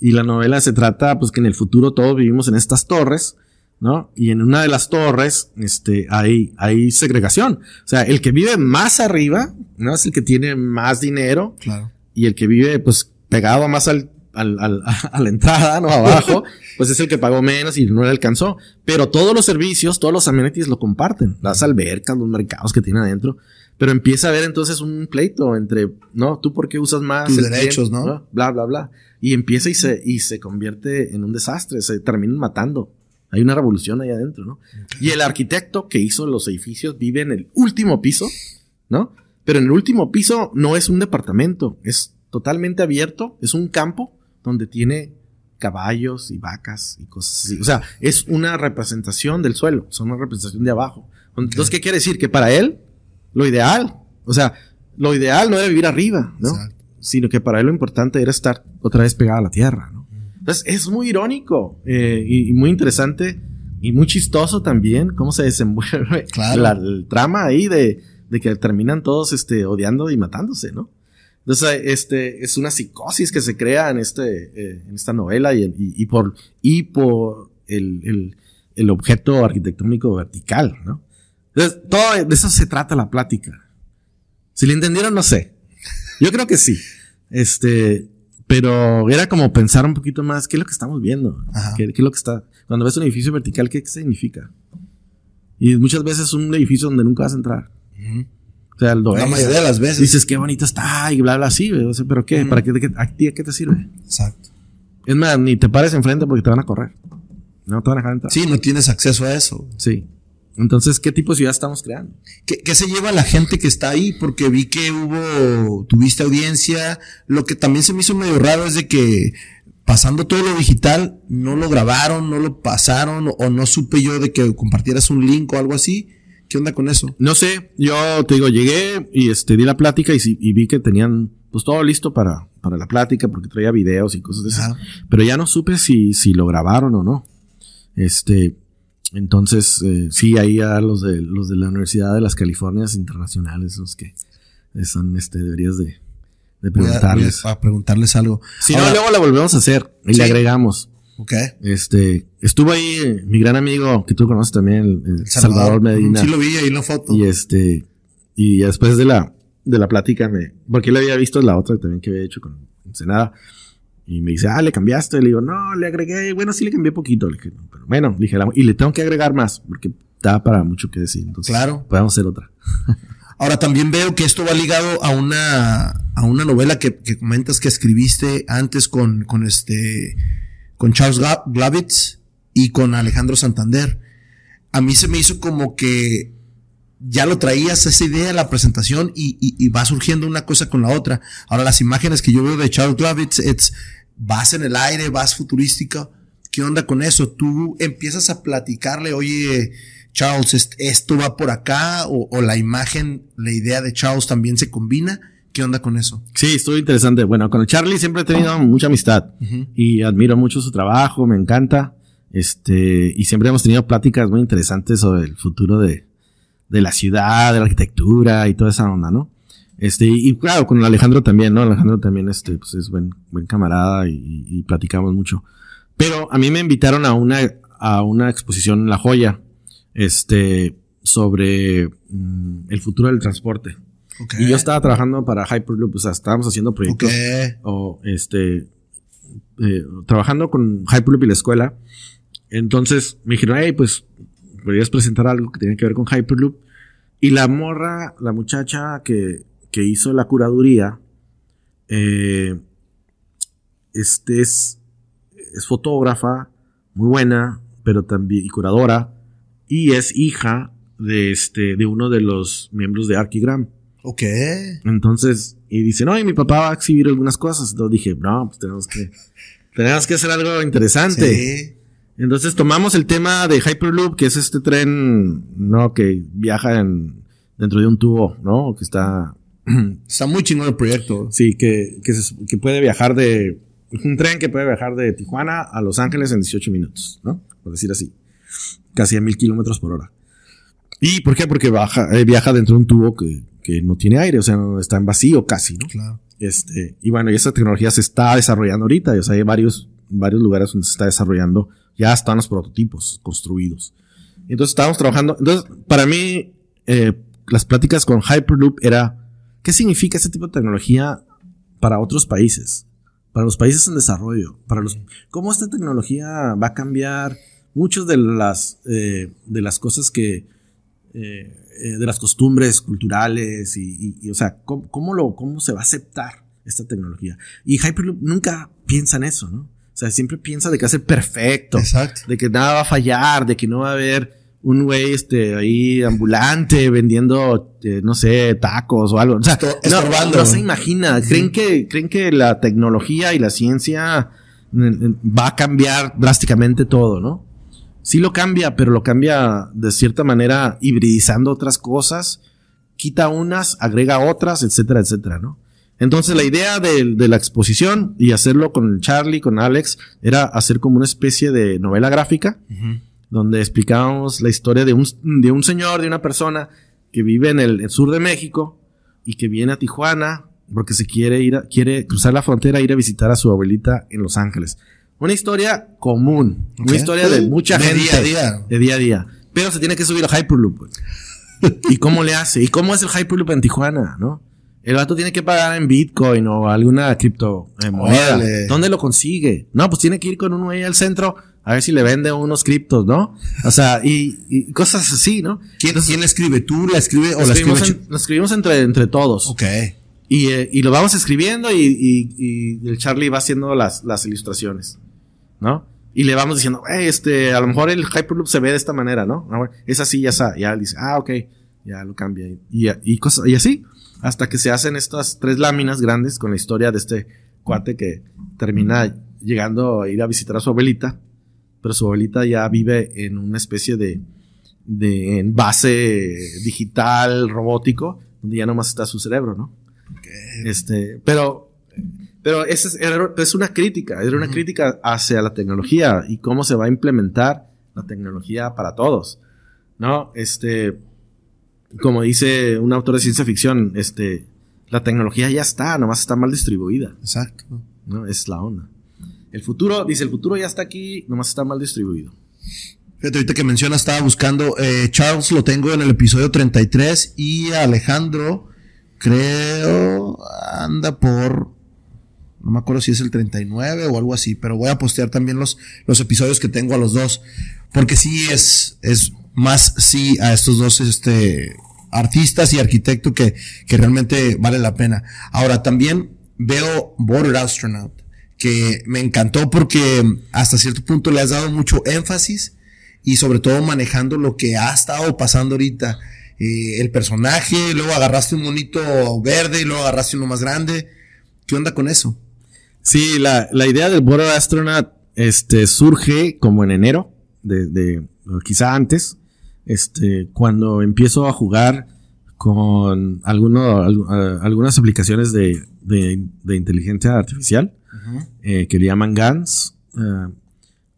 y la novela se trata, pues que en el futuro todos vivimos en estas torres, ¿no? Y en una de las torres, este, hay, hay segregación. O sea, el que vive más arriba, ¿no? Es el que tiene más dinero Claro. y el que vive, pues, pegado más al, al, al- [laughs] a la entrada, ¿no? Abajo, [laughs] pues es el que pagó menos y no le alcanzó. Pero todos los servicios, todos los amenities lo comparten. Las albercas, los mercados que tiene adentro. Pero empieza a haber entonces un pleito entre, no, tú por qué usas más Tus derechos? ¿no? Bla, bla, bla. Y empieza y se, y se convierte en un desastre, se terminan matando. Hay una revolución ahí adentro, ¿no? Y el arquitecto que hizo los edificios vive en el último piso, ¿no? Pero en el último piso no es un departamento, es totalmente abierto, es un campo donde tiene caballos y vacas y cosas así. O sea, es una representación del suelo, es una representación de abajo. Entonces, ¿qué quiere decir? Que para él, lo ideal, o sea, lo ideal no era vivir arriba, ¿no? Exacto. Sino que para él lo importante era estar otra vez pegado a la tierra, ¿no? Entonces, es muy irónico eh, y, y muy interesante y muy chistoso también cómo se desenvuelve Claro. la- el trama ahí de, de que terminan todos este, odiando y matándose, ¿no? Entonces, este, es una psicosis que se crea en, este, eh, en esta novela y, y- y por, y por el, el- el objeto arquitectónico vertical, ¿no? Entonces, todo de eso se trata la plática. Si le entendieron, no sé. Yo creo que sí. Este, pero era como pensar un poquito más, ¿qué es lo que estamos viendo? ¿Qué, qué es lo que está? Cuando ves un edificio vertical, ¿qué, qué significa? Y muchas veces es un edificio donde nunca vas a entrar. La mayoría de las veces. dices qué bonito está y bla, bla, sí, güey. O sea, pero ¿qué? ¿Para qué, qué- a ti qué te sirve? Exacto. Es más, ni te pares enfrente porque te van a correr. No te van a dejar entrar. Sí, no tienes acceso a eso. Sí. Entonces, ¿qué tipo de ciudad estamos creando? ¿Qué, qué se lleva la gente que está ahí? Porque vi que hubo, tuviste audiencia. Lo que también se me hizo medio raro es de que pasando todo lo digital, no lo grabaron, no lo pasaron, o no supe yo de que compartieras un link o algo así. ¿Qué onda con eso? No sé, yo te digo, llegué y este, di la plática y, y vi que tenían pues todo listo para, para la plática porque traía videos y cosas de esas. Pero ya no supe si, si lo grabaron o no. Este, entonces, eh, sí, ahí a los de, los de la Universidad de las Californias Internacionales, los que son, este, deberías de, de preguntarles. a, preguntarles algo. Si no, luego la volvemos a hacer y le agregamos. Ok. Este, estuvo ahí eh, mi gran amigo que tú conoces también, el, Salvador, Medina. Sí lo vi ahí en la foto. Y este, y después de la, de la plática me, porque él había visto la otra también que había hecho con Senada. Y me dice, ah, le cambiaste. Le digo, no, le agregué. Bueno, sí le cambié poquito. Le dije, pero bueno, le dije, y le tengo que agregar más porque da para mucho que decir. Entonces, claro. Podemos hacer otra. [laughs] Ahora también veo que esto va ligado a una, a una novela que, que comentas que escribiste antes con, con este, con Charles Glavitz y con Alejandro Santander. A mí se me hizo como que ya lo traías esa idea en la presentación y, va surgiendo una cosa con la otra. Ahora las imágenes que yo veo de Charles Glavitz, es, vas en el aire, vas futurística. ¿Qué onda con eso? Tú empiezas a platicarle, oye, Charles, esto va por acá, o, la imagen, la idea de Charles también se combina. ¿Qué onda con eso? Sí, estuvo interesante. Bueno, con el Charlie siempre he tenido mucha amistad y admiro mucho su trabajo, me encanta. Este, y siempre hemos tenido pláticas muy interesantes sobre el futuro de, de la ciudad, de la arquitectura y toda esa onda, ¿no? Este, y claro, con Alejandro también, ¿no? Alejandro también, este, pues es buen, buen camarada y, platicamos mucho. Pero a mí me invitaron a una, a una exposición en La Joya, este, sobre mm, el futuro del transporte. Y yo estaba trabajando para Hyperloop, o sea, estábamos haciendo proyectos. O, este, eh, trabajando con Hyperloop y la escuela. Entonces me dijeron, hey, pues podrías presentar algo que tiene que ver con Hyperloop. Y la morra, la muchacha que, que hizo la curaduría, eh, este es, es fotógrafa, muy buena, pero también, y curadora, y es hija de este, de uno de los miembros de Archigram. Ok. Entonces, y dice, no, y mi papá va a exhibir algunas cosas. Entonces dije, no, pues tenemos que, tenemos que hacer algo interesante. Sí. Entonces tomamos el tema de Hyperloop, que es este tren, ¿no? Que viaja en, dentro de un tubo, ¿no? Que está... [clears throat] Está muy chingón el proyecto. Sí, que, que, que puede viajar de... Un tren que puede viajar de Tijuana a Los Ángeles en 18 minutos, ¿no? Por decir así. Casi a mil kilómetros por hora. ¿Y por qué? Porque baja, eh, viaja dentro de un tubo que, que no tiene aire, o sea, está en vacío casi, ¿no? Claro. Este, y bueno, y esa tecnología se está desarrollando ahorita, o sea, hay varios, varios lugares donde se está desarrollando ya están los prototipos construidos. Entonces estábamos trabajando. Entonces, para mí, eh, las pláticas con Hyperloop era, ¿qué significa este tipo de tecnología para otros países? Para los países en desarrollo, para los, cómo esta tecnología va a cambiar muchas de las, eh, de las cosas que, eh, de las costumbres culturales y, o sea, ¿cómo, cómo, lo, cómo se va a aceptar esta tecnología. Y Hyperloop nunca piensa en eso, ¿no? O sea, siempre piensa de que va a ser perfecto. Exacto. De que nada va a fallar, de que no va a haber un güey este ahí ambulante vendiendo eh, no sé tacos o algo o sea no, se imagina creen que creen que la tecnología y la ciencia va a cambiar drásticamente todo no sí lo cambia pero lo cambia de cierta manera hibridizando otras cosas quita unas agrega otras etcétera etcétera no entonces la idea de, la exposición y hacerlo con Charlie, con Alex, era hacer como una especie de novela gráfica, donde explicábamos la historia de un, de un señor, de una persona que vive en el, sur de México y que viene a Tijuana porque se quiere ir, a, quiere cruzar la frontera e ir a visitar a su abuelita en Los Ángeles. Una historia común, una historia de mucha gente. De día a día. De día a día. Pero se tiene que subir a Hyperloop. ¿Y cómo le hace? ¿Y cómo es el Hyperloop en Tijuana? ¿No? El vato tiene que pagar en Bitcoin o alguna criptomoneda. ¿Dónde lo consigue? No, pues tiene que ir con uno ahí al centro a ver si le vende unos criptos, ¿no? O sea, y, cosas así, ¿no? ¿Quién, ¿quién escribe? ¿Tú la escribes o la escribes? lo escribimos entre, entre todos. Ok. Y, eh, y lo vamos escribiendo y, y, el Charlie va haciendo las, las ilustraciones, ¿no? Y le vamos diciendo, este, a lo mejor el Hyperloop se ve de esta manera, ¿no? Ah, es así, ya está. Ya dice, ah, ok, ya lo cambia. Y, y, cosas, y así hasta que se hacen estas tres láminas grandes con la historia de este cuate que termina llegando a ir a visitar a su abuelita, pero su abuelita ya vive en una especie de, de envase digital robótico, donde ya nomás está su cerebro, ¿no? Este, pero, pero es, es una crítica, es una crítica hacia la tecnología y cómo se va a implementar la tecnología para todos, ¿no? Este, como dice un autor de ciencia ficción, este, la tecnología ya está, nomás está mal distribuida. Exacto. ¿no? Es la onda. El futuro, dice, el futuro ya está aquí, nomás está mal distribuido. Fíjate, ahorita que menciona, estaba buscando, eh, Charles lo tengo en el episodio 33 y Alejandro, creo, anda por, no me acuerdo si es el 39 o algo así, pero voy a postear también los, los episodios que tengo a los dos, porque sí es, es más sí a estos dos, este, artistas y arquitectos que, que realmente vale la pena. Ahora, también veo Border Astronaut, que me encantó porque hasta cierto punto le has dado mucho énfasis y sobre todo manejando lo que ha estado pasando ahorita. Eh, el personaje, luego agarraste un monito verde y luego agarraste uno más grande. ¿Qué onda con eso? Sí, la, la idea del Border Astronaut este, surge como en enero, de, de, quizá antes, este, cuando empiezo a jugar con alguno, algunas aplicaciones de, de, inteligencia artificial eh, que le llaman GANs eh,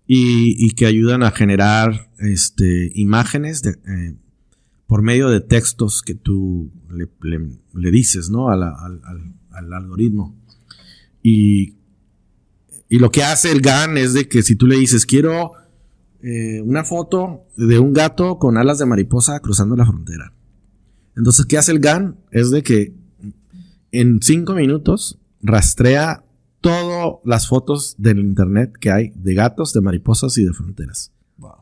y, y, que ayudan a generar este, imágenes de, eh, por medio de textos que tú le, le, dices ¿no? al, al, al, algoritmo. Y, y, lo que hace el GAN es de que si tú le dices quiero una foto de un gato con alas de mariposa cruzando la frontera entonces, ¿qué hace el GAN? Es de que en cinco minutos rastrea todas las fotos del internet que hay de gatos, de mariposas y de fronteras.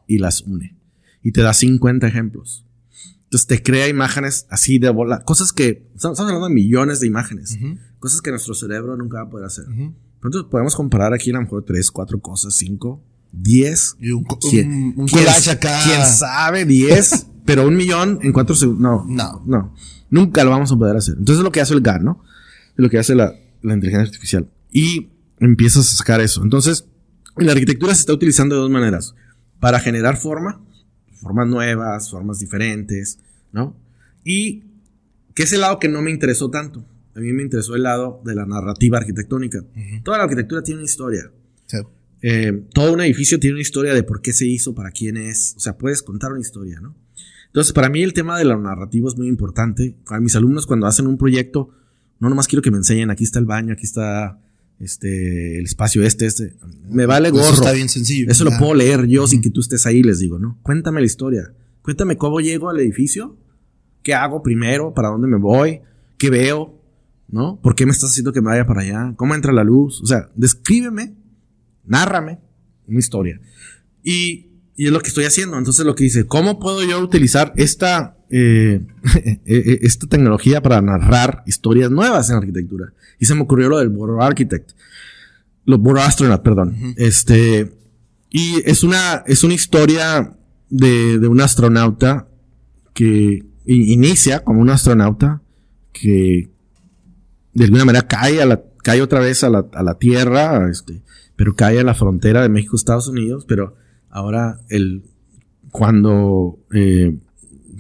Y las une. Y te da 50 ejemplos. Entonces te crea imágenes así de bola. Cosas que. Estamos hablando de millones de imágenes. Cosas que nuestro cerebro nunca va a poder hacer. Entonces podemos comparar aquí a lo mejor 3, 4 cosas, 5, 10. Y un, ¿Quién, acá. ¿Quién sabe? 10. [laughs] Pero un millón en cuatro segundos. No, no, no. Nunca lo vamos a poder hacer. Entonces es lo que hace el GAN, ¿no? Es lo que hace la, la inteligencia artificial. Y empiezas a sacar eso. Entonces, la arquitectura se está utilizando de dos maneras. Para generar forma, formas nuevas, formas diferentes, ¿no? Y que es el lado que no me interesó tanto. A mí me interesó el lado de la narrativa arquitectónica. Toda la arquitectura tiene una historia. Eh, todo un edificio tiene una historia de por qué se hizo, para quién es. O sea, puedes contar una historia, ¿no? Entonces, para mí el tema de la narrativa es muy importante. A mis alumnos cuando hacen un proyecto, no nomás quiero que me enseñen, aquí está el baño, aquí está este, el espacio este, este. Me vale gorro. Eso está bien sencillo. Eso lo puedo leer yo sin que tú estés ahí, les digo, ¿no? Cuéntame la historia. Cuéntame cómo llego al edificio, qué hago primero, para dónde me voy, qué veo, ¿no? ¿Por qué me estás haciendo que me vaya para allá? ¿Cómo entra la luz? O sea, descríbeme, nárrame una historia. Y y es lo que estoy haciendo. Entonces lo que dice, ¿cómo puedo yo utilizar esta, eh, [laughs] eh, eh, esta tecnología para narrar historias nuevas en arquitectura? Y se me ocurrió lo del Borrow Architect. Lo Borrow Astronaut, perdón. Este, y es una, es una historia de, de un astronauta que inicia como un astronauta que de alguna manera cae a la, cae otra vez a la, a la Tierra, este, pero cae a la frontera de México-Estados Unidos, pero Ahora, el, cuando eh,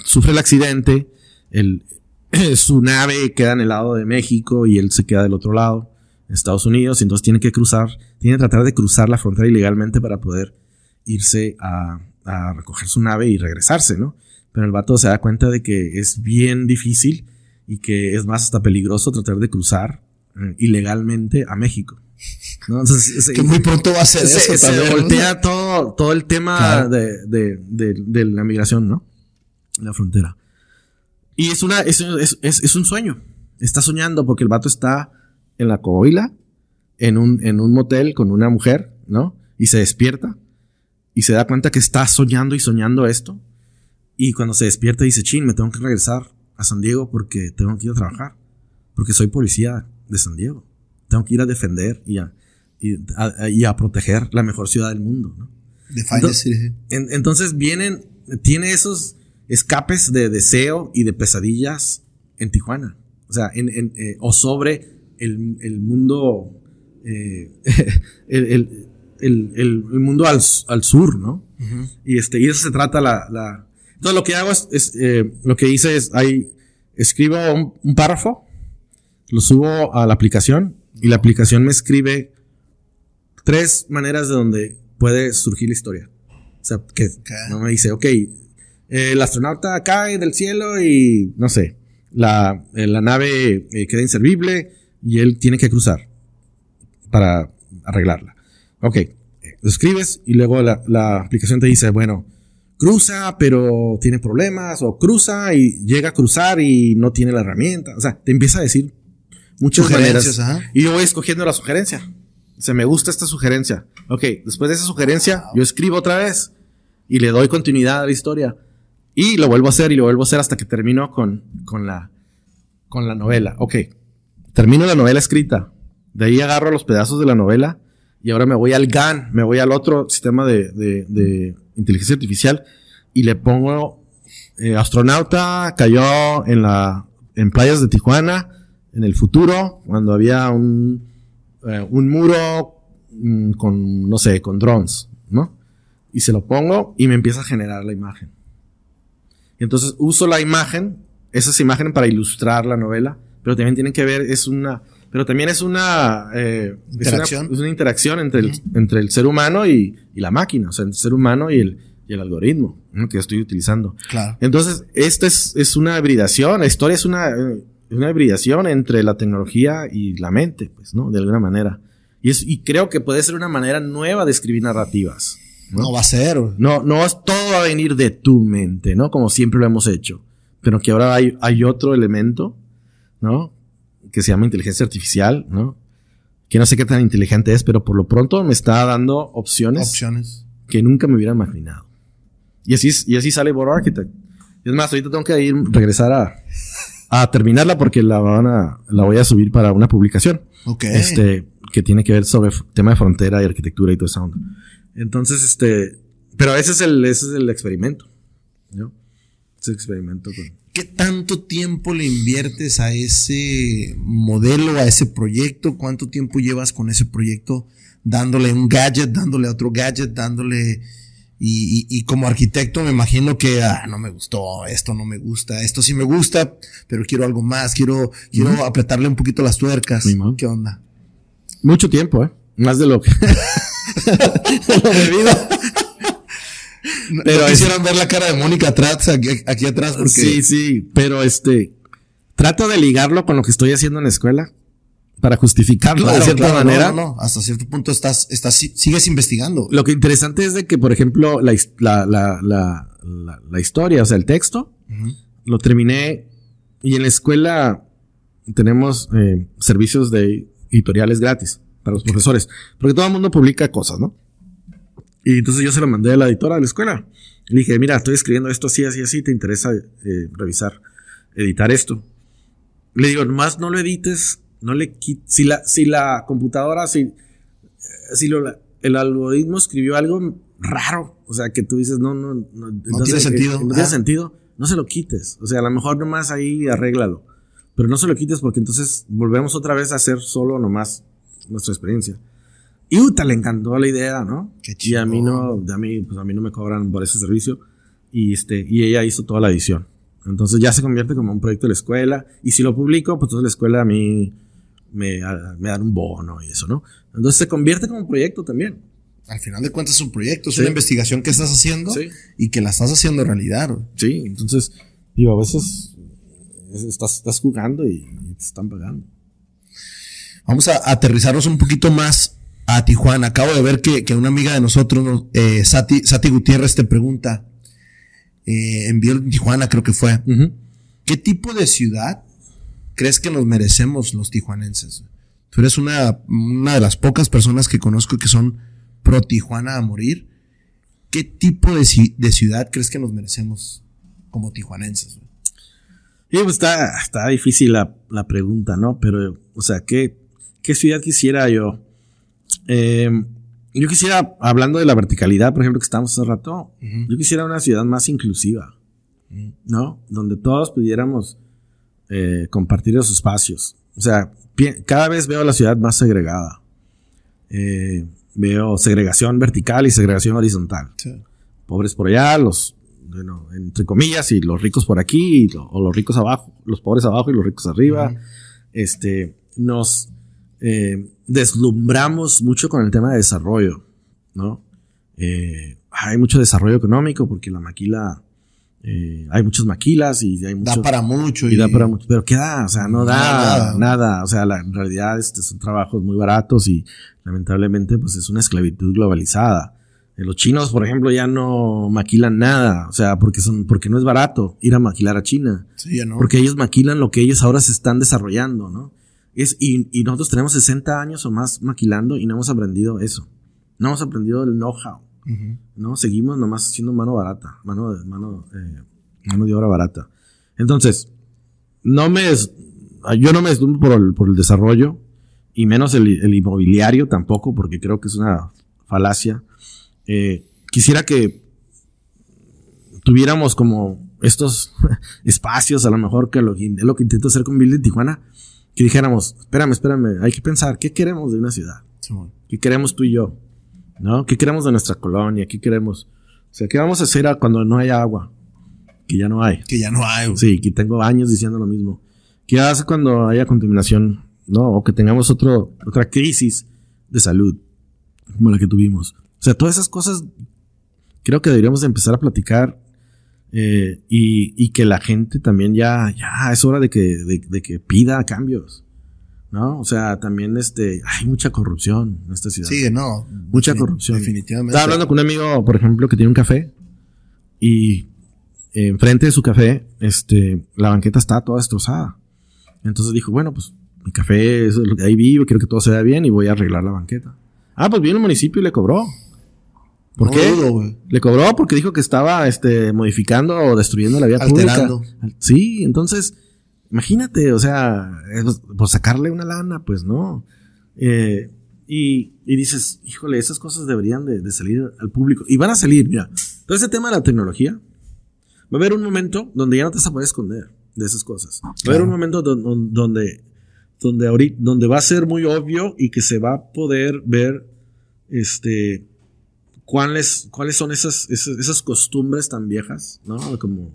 sufre el accidente, el, [clears throat] su nave queda en el lado de México y él se queda del otro lado, Estados Unidos, y entonces tiene que cruzar, tiene que tratar de cruzar la frontera ilegalmente para poder irse a, a recoger su nave y regresarse, ¿no? Pero el vato se da cuenta de que es bien difícil y que es más hasta peligroso tratar de cruzar eh, ilegalmente a México. que muy pronto va a ser eso. Se voltea todo, todo el tema de, de, de, la migración, ¿no? La frontera. Y es una, es, es, es, un sueño. Está soñando porque el vato está en la Coahuila, en un, en un motel con una mujer, ¿no? Y se despierta y se da cuenta que está soñando y soñando esto. Y cuando se despierta dice, chin, me tengo que regresar a San Diego porque tengo que ir a trabajar. Porque soy policía de San Diego. Tengo que ir a defender y a, y a, proteger la mejor ciudad del mundo. ¿no? Entonces, entonces vienen, tiene esos escapes de deseo y de pesadillas en Tijuana. O sea, en, eh, o sobre el, el mundo, eh, [laughs] el, el, mundo al, al sur, ¿no? Y este, y eso se trata la, la, entonces lo que hago es, eh, lo que hice es, ahí escribo un, un, párrafo, lo subo a la aplicación y la aplicación me escribe tres maneras de donde puede surgir la historia. O sea, que no me dice, ok, el astronauta cae del cielo y, no sé, la, eh, la nave eh, queda inservible y él tiene que cruzar para arreglarla. Ok, lo escribes y luego la, la aplicación te dice, bueno, cruza, pero tiene problemas, o cruza y llega a cruzar y no tiene la herramienta. O sea, te empieza a decir muchas maneras. Y yo voy escogiendo la sugerencia. Se me gusta esta sugerencia. Ok, después de esa sugerencia, yo escribo otra vez y le doy continuidad a la historia. Y lo vuelvo a hacer y lo vuelvo a hacer hasta que termino con, con, la, con la novela. Ok, termino la novela escrita. De ahí agarro los pedazos de la novela y ahora me voy al GAN, me voy al otro sistema de, de, inteligencia artificial y le pongo eh, astronauta cayó en la en playas de Tijuana en el futuro cuando había un eh, un muro mm, con no sé con drones no y se lo pongo y me empieza a generar la imagen. Entonces uso la imagen esas imágenes para ilustrar la novela pero también tienen que ver es una pero también es una, eh, interacción, es una, interacción entre, el, entre el ser humano y, y, la máquina, o sea, entre el ser humano y el, y el algoritmo que estoy utilizando. Claro. Entonces, esta es, es una hibridación, la historia es una, una hibridación entre la tecnología y la mente, pues, ¿no? De alguna manera. Y, es, y creo que puede ser una manera nueva de escribir narrativas. No, va a ser. No, no es todo va a venir de tu mente, ¿no? Como siempre lo hemos hecho. Pero que ahora hay, hay otro elemento, ¿no? Que se llama inteligencia artificial, ¿no? Que no sé qué tan inteligente es, pero por lo pronto me está dando opciones, opciones. que nunca me hubiera imaginado. Y así, y así sale Board Architect. es más, ahorita tengo que ir, regresar a, a terminarla porque la van a, la voy a subir para una publicación. Ok. Este, que tiene que ver sobre tema de frontera y arquitectura y todo eso. Entonces, este, pero ese es el, ese es el experimento, ¿no? Ese experimento con, ¿Qué tanto tiempo le inviertes a ese modelo, a ese proyecto? ¿Cuánto tiempo llevas con ese proyecto dándole un gadget, dándole otro gadget, dándole... Y, como arquitecto me imagino que ah, no me gustó, esto no me gusta, esto sí me gusta, pero quiero algo más, quiero, quiero apretarle un poquito las tuercas. ¿Qué onda? Mucho tiempo, ¿eh? Más de lo que... [laughs] pero quisieron ver la cara de Mónica atrás, aquí, atrás. Porque... Sí, sí, pero este, trato de ligarlo con lo que estoy haciendo en la escuela para justificarlo de cierta manera. No, no, hasta cierto punto estás, estás, sigues investigando. Lo que interesante es de que, por ejemplo, la, la, la, la historia, o sea, el texto, lo terminé y en la escuela tenemos eh, servicios de editoriales gratis para los profesores, porque todo el mundo publica cosas, ¿no? Y entonces yo se lo mandé a la editora de la escuela. Le dije, mira, estoy escribiendo esto así, así, así, ¿te interesa eh, revisar, editar esto? Le digo, nomás no lo edites, no le quites, si la, si la computadora, si, eh, si lo, el algoritmo escribió algo raro, o sea, que tú dices, no, no, no, no tiene sentido. no tiene sentido, no se lo quites. O sea, a lo mejor nomás ahí arréglalo. Pero no se lo quites porque entonces volvemos otra vez a hacer solo nomás nuestra experiencia. Y Uta le encantó la idea, ¿no? Qué chido. Y a mí no, a mí, pues a mí no me cobran por ese servicio. Y este, y ella hizo toda la edición. Entonces ya se convierte como un proyecto de la escuela. Y si lo publico, pues entonces la escuela a mí me, me dan un bono y eso, ¿no? Entonces se convierte como un proyecto también. Al final de cuentas es un proyecto, es una investigación que estás haciendo y que la estás haciendo realidad. Sí, entonces, digo, a veces estás, estás jugando y, te están pagando. Vamos a aterrizarnos un poquito más a Tijuana. Acabo de ver que, que una amiga de nosotros, eh, Sati, Sati Gutiérrez, te pregunta, eh, envió en Tijuana, creo que fue. ¿Qué tipo de ciudad crees que nos merecemos los tijuanenses? Tú eres una, una de las pocas personas que conozco que son pro Tijuana a morir. ¿Qué tipo de, de ciudad crees que nos merecemos como tijuanenses? Sí, pues está, está difícil la, la, pregunta, ¿no? Pero, o sea, ¿qué, ¿qué ciudad quisiera yo? Eh, yo quisiera, hablando de la verticalidad, por ejemplo, que estábamos hace rato, yo quisiera una ciudad más inclusiva, ¿no? Donde todos pudiéramos eh, compartir los espacios. O sea, cada vez veo la ciudad más segregada. Eh, veo segregación vertical y segregación horizontal. Pobres por allá, los, bueno, entre comillas, y los ricos por aquí, o los ricos abajo, los pobres abajo y los ricos arriba. Este, nos, eh, deslumbramos mucho con el tema de desarrollo, ¿no? eh, hay mucho desarrollo económico porque la maquila, eh, hay muchas maquilas y hay mucho, Da para mucho. y da para mucho, pero ¿qué da? O sea, no da Nada. nada. O sea, la, en realidad este, son trabajos muy baratos y lamentablemente pues es una esclavitud globalizada. Eh, Los chinos, por ejemplo, ya no maquilan nada, o sea, porque son, porque no es barato ir a maquilar a China. Sí, ya no. Porque ellos maquilan lo que ellos ahora se están desarrollando, ¿no? Es, y, y nosotros tenemos 60 años o más maquilando y no hemos aprendido eso. No hemos aprendido el know-how, Ujú. ¿no? Seguimos nomás haciendo mano barata, mano de, mano, eh, mano de obra barata. Entonces, no me, des- yo no me deslumbro por el, por el desarrollo y menos el, el inmobiliario tampoco, porque creo que es una falacia. Eh, quisiera que tuviéramos como estos [laughs] espacios, a lo mejor que lo, lo que intento hacer con Bill de Tijuana, que dijéramos, espérame, espérame, hay que pensar, ¿qué queremos de una ciudad? Simón. ¿Qué queremos tú y yo? ¿No? ¿Qué queremos de nuestra colonia? ¿Qué queremos? O sea, ¿qué vamos a hacer cuando no haya agua? Que ya no hay. Que ya no hay, güey. Sí, que tengo años diciendo lo mismo. ¿Qué hace cuando haya contaminación? ¿No? O que tengamos otro, otra crisis de salud, como la que tuvimos. O sea, todas esas cosas creo que deberíamos de empezar a platicar eh, y, y que la gente también ya, ya es hora de que, de, de que pida cambios. ¿No? O sea, también este, hay mucha corrupción en esta ciudad. Sí, no. Mucha corrupción. Definitivamente. Estaba hablando con un amigo, por ejemplo, que tiene un café y enfrente de su café, este, la banqueta está toda destrozada. Entonces dijo, bueno, pues mi café, es lo que ahí vivo, quiero que todo se vea bien y voy a arreglar la banqueta. Ah, pues vino el municipio y le cobró. ¿Por No qué? dudo. Le cobró porque dijo que estaba este, modificando o destruyendo la vía Alterando. pública. Sí, entonces, imagínate, o sea, es- pues sacarle una lana, pues no. Eh, y, y dices, híjole, esas cosas deberían de, de salir al público. Y van a salir, mira. Todo ese tema de la tecnología, va a haber un momento donde ya no te vas a poder esconder de esas cosas. Va a haber un momento don- don- donde, donde, ahorita, donde va a ser muy obvio y que se va a poder ver este, cuáles, cuáles son esas, esas, esas costumbres tan viejas, ¿no? Como,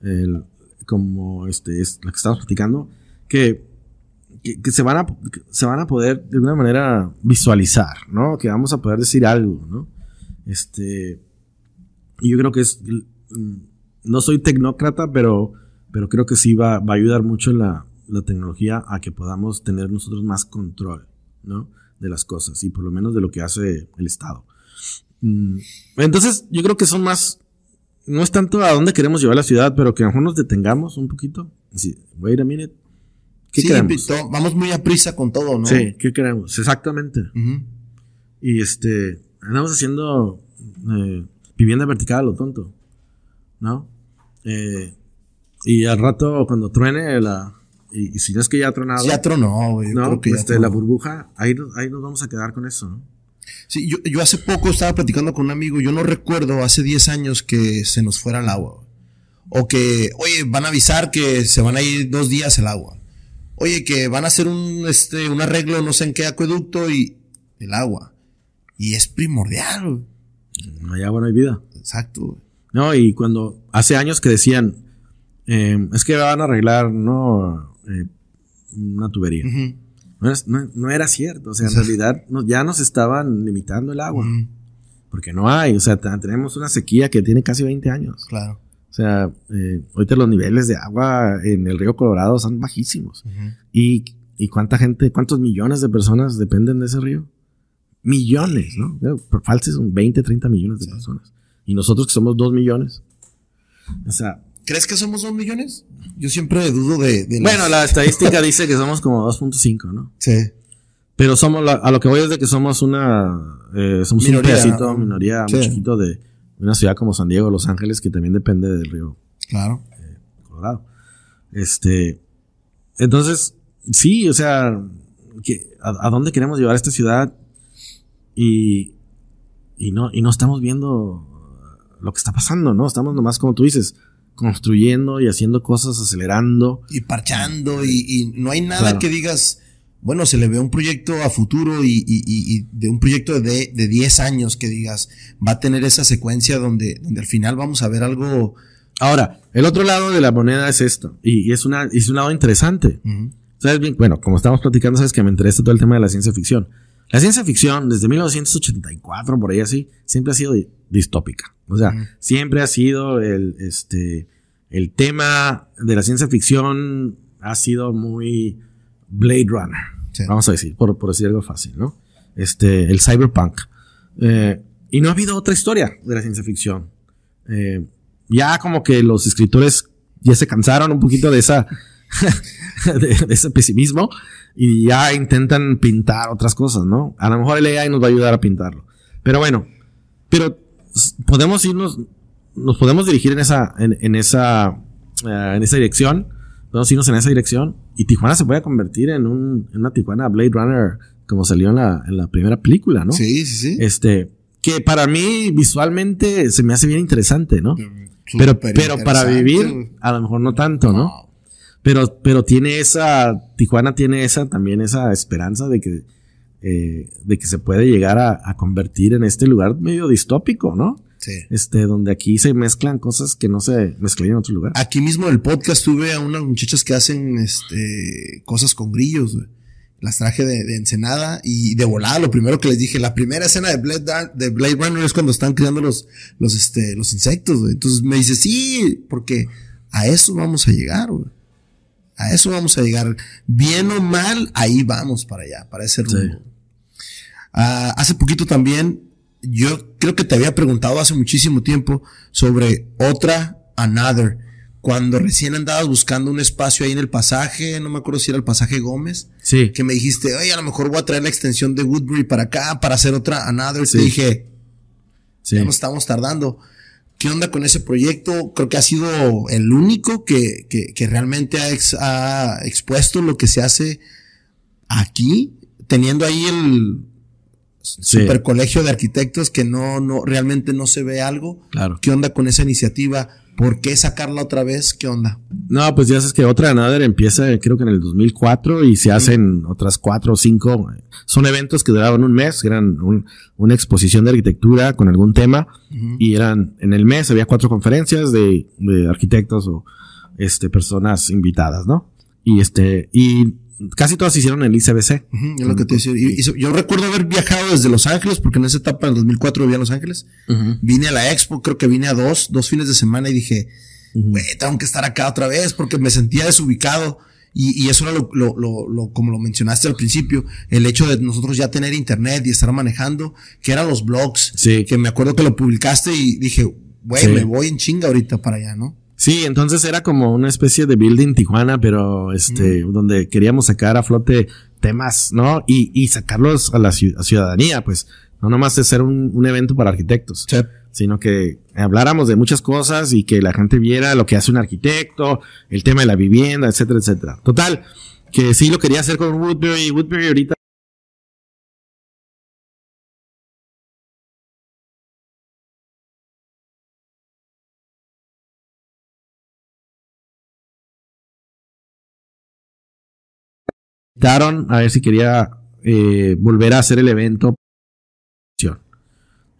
el, como este, es la que estamos platicando, que, que, que se, van a, que se van a poder de alguna manera visualizar, ¿no? Que vamos a poder decir algo, ¿no? Este, yo creo que es, no soy tecnócrata, pero, pero creo que sí va, va a ayudar mucho la, la tecnología a que podamos tener nosotros más control, ¿no? De las cosas y por lo menos de lo que hace el Estado. Mm, Entonces, yo creo que son más. No es tanto a dónde queremos llevar la ciudad, pero que a lo mejor nos detengamos un poquito. Sí, wait a minute. ¿Qué Sí, queremos? vamos muy a prisa con todo, ¿no? Sí, ¿qué queremos? Exactamente. Y este, andamos haciendo eh, vivienda vertical a lo tonto, ¿no? Eh, y al rato, cuando truene la. Y, y si no es que ya ha tronado, Ya tronó, güey. ¿no? creo que ya Este, tronó. la burbuja, ahí, ahí nos vamos a quedar con eso, ¿no? Sí, yo, yo hace poco estaba platicando con un amigo, yo no recuerdo hace 10 años que se nos fuera el agua. O que, oye, van a avisar que se van a ir dos días el agua. Oye, que van a hacer un, este, un arreglo, no sé en qué acueducto y el agua. Y es primordial. No hay agua, no hay vida. Exacto. No, y cuando hace años que decían, eh, es que van a arreglar, no, Eh, una tubería. No, era, no- no era cierto, o sea, en [laughs] realidad no- ya nos estaban limitando el agua, porque no hay, o sea, te- tenemos una sequía que tiene casi 20 años. Claro. O sea, eh, ahorita los niveles de agua en el río Colorado son bajísimos. ¿Y, y cuánta gente, cuántos millones de personas dependen de ese río? Millones, ¿no? Por falsos son 20, 30 millones de personas. Y nosotros que somos 2 millones. O sea, ¿Crees que somos dos millones? Yo siempre dudo de. de bueno, las- la estadística [laughs] dice que somos como 2.5, ¿no? Sí. Pero somos, la- a lo que voy es de que somos una, eh, somos Minoría, un pedacito, ¿no? minoría muy chiquito de una ciudad como San Diego, Los Ángeles, que también depende del río Claro. Colorado. Este, entonces, sí, o sea, que, a, a dónde queremos llevar esta ciudad? Y, y no, y no estamos viendo lo que está pasando, ¿no? Estamos nomás, como tú dices, construyendo y haciendo cosas, acelerando. Y parchando, y, y no hay nada Claro. que digas, bueno, se le ve un proyecto a futuro y, y- y- y de un proyecto de, de 10 años que digas, va a tener esa secuencia donde, donde al final vamos a ver algo. Ahora, el otro lado de la moneda es esto, y, es, una, es un lado interesante. ¿Sabes bien? Bueno, como estamos platicando, sabes que me interesa todo el tema de la ciencia ficción. La ciencia ficción, desde 1984, por ahí así, siempre ha sido distópica. O sea, siempre ha sido el, este, el tema de la ciencia ficción ha sido muy Blade Runner. Vamos a decir, por, por, decir algo fácil, ¿no? Este, el cyberpunk. Eh, y no ha habido otra historia de la ciencia ficción. Eh, ya como que los escritores ya se cansaron un poquito de esa, [laughs] de, ese pesimismo y ya intentan pintar otras cosas, ¿no? A lo mejor el AI nos va a ayudar a pintarlo. Pero bueno, pero podemos irnos, nos podemos dirigir en esa, en, esa, eh, en esa dirección, podemos irnos en esa dirección y Tijuana se puede convertir en, un, en una Tijuana Blade Runner como salió en la, en la primera película, ¿no? Sí, sí, sí. Este, que para mí visualmente se me hace bien interesante, ¿no? pero, pero para vivir, a lo mejor no tanto, ¿no? Pero, pero tiene esa, Tijuana tiene esa, también esa esperanza de que, eh, de que se puede llegar a, convertir en este lugar medio distópico, ¿no? Sí. Este, donde aquí se mezclan cosas que no se mezclan en otro lugar. Aquí mismo en el podcast tuve a unas muchachas que hacen, este, cosas con grillos, güey las traje de, Ensenada y de volada, lo primero que les dije, la primera escena de Blade, de Blade Runner es cuando están criando los, los, este, los insectos, Entonces me dice, sí, porque a eso vamos a llegar, A eso vamos a llegar. Bien o mal, ahí vamos para allá, para ese rumbo. Ah, hace poquito también, yo creo que te había preguntado hace muchísimo tiempo sobre otra Another cuando recién andabas buscando un espacio ahí en el pasaje, no me acuerdo si era el pasaje Gómez. Sí. Que me dijiste, oye, a lo mejor voy a traer la extensión de Woodbury para acá para hacer otra Another. Sí. Te dije, sí. ya nos estamos tardando. ¿Qué onda con ese proyecto? Creo que ha sido el único que, que, que realmente ha, ha, expuesto lo que se hace aquí, teniendo ahí el super colegio de arquitectos que no, no, realmente no se ve algo. Claro. ¿Qué onda con esa iniciativa? ¿Por qué sacarla otra vez? ¿Qué onda? No, pues ya sabes que otra Another empieza creo que en el 2004 y se hacen otras cuatro o cinco. Son eventos que duraban un mes, eran una exposición de arquitectura con algún tema y eran en el mes había cuatro conferencias de, de arquitectos o este personas invitadas, ¿no? Y este y casi todas se hicieron en el ICBC. es lo que te decía. Y, yo recuerdo haber viajado desde Los Ángeles, porque en esa etapa, en 2004, vivía en Los Ángeles. Vine a la expo, creo que vine a dos, dos fines de semana y dije, güey, tengo que estar acá otra vez porque me sentía desubicado. Y, y eso era lo, lo, lo, como lo mencionaste al principio, el hecho de nosotros ya tener internet y estar manejando, que eran los blogs. Sí. Que me acuerdo que lo publicaste y dije, güey, me voy en chinga ahorita para allá, ¿no? Sí, entonces era como una especie de building Tijuana, pero este, donde queríamos sacar a flote temas, ¿no? Y, y sacarlos a la ciudadanía, pues, no nomás de ser un, un evento para arquitectos, sino que habláramos de muchas cosas y que la gente viera lo que hace un arquitecto, el tema de la vivienda, etcétera, etcétera. Total, que sí lo quería hacer con Woodbury, Woodbury ahorita a ver si quería eh, volver a hacer el evento.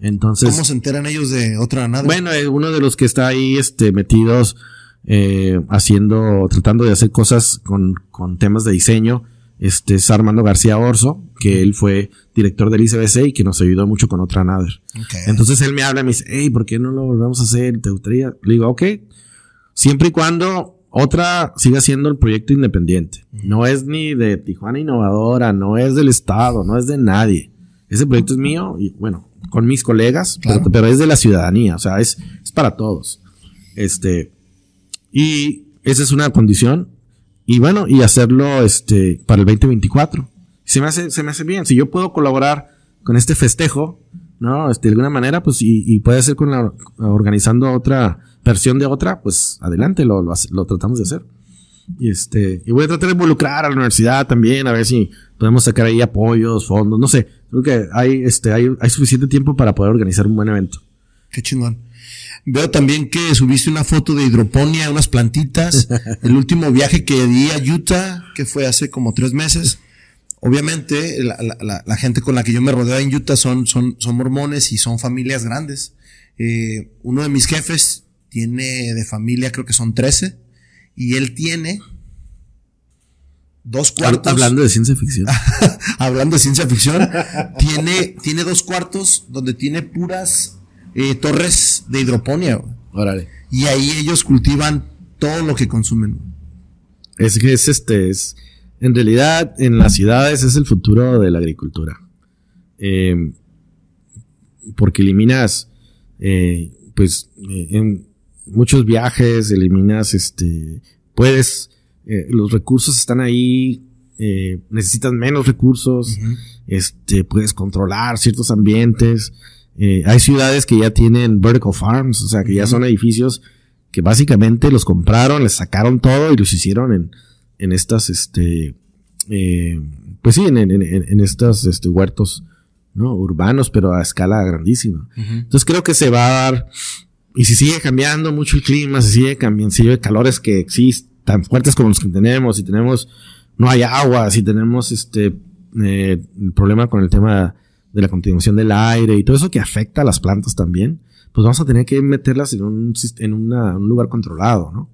Entonces. ¿Cómo se enteran ellos de otra nada? Bueno, eh, uno de los que está ahí este, metidos eh, haciendo, tratando de hacer cosas con, con temas de diseño, este es Armando García Orso, que él fue director del ICBC y que nos ayudó mucho con otra Nader. Entonces él me habla y me dice, hey, ¿por qué no lo volvemos a hacer? ¿Te gustaría? Le digo, ok, siempre y cuando otra sigue siendo el proyecto independiente. No es ni de Tijuana Innovadora, no es del Estado, no es de nadie. Ese proyecto es mío y bueno, con mis colegas, pero, es de la ciudadanía, o sea, es, es para todos. Este, y esa es una condición. Y bueno, y hacerlo este, para el 2024. Se me hace, se me hace bien. Si yo puedo colaborar con este festejo, ¿no? Este, de alguna manera, pues, y, y puede ser con la, organizando otra, versión de otra, pues adelante, lo, lo, tratamos de hacer. Y este, y voy a tratar de involucrar a la universidad también, a ver si podemos sacar ahí apoyos, fondos, no sé. Creo que hay, este, hay, hay suficiente tiempo para poder organizar un buen evento. Qué chingón. Veo también que subiste una foto de hidroponía, unas plantitas. [laughs] el último viaje que di a Utah, que fue hace como tres meses. Obviamente, la, la, la, gente con la que yo me rodeo en Utah son, son, son mormones y son familias grandes. Eh, uno de mis jefes tiene de familia, creo que son 13, y él tiene dos cuartos. Hablando de ciencia ficción. [laughs] hablando de ciencia ficción, tiene, tiene dos cuartos donde tiene puras eh, torres de hidroponía. Órale. Y ahí ellos cultivan todo lo que consumen. Es que es este, es, en realidad en las ciudades es el futuro de la agricultura. Eh, porque eliminas, eh, pues, eh, en muchos viajes, eliminas, este, puedes, eh, los recursos están ahí, necesitas menos recursos, este, puedes controlar ciertos ambientes. Hay ciudades que ya tienen vertical farms, o sea, que ya son edificios que básicamente los compraron, les sacaron todo y los hicieron en, en estas, este, eh, pues sí, en, en, en, estas, este, huertos, ¿no? Urbanos, pero a escala grandísima. Entonces creo que se va a dar, y si sigue cambiando mucho el clima, si sigue cambiando, si hay calores que existen, tan fuertes como los que tenemos, si tenemos, no hay agua, si tenemos este, eh, el problema con el tema de la contaminación del aire y todo eso que afecta a las plantas también, pues vamos a tener que meterlas en un, en una- un lugar controlado, ¿no?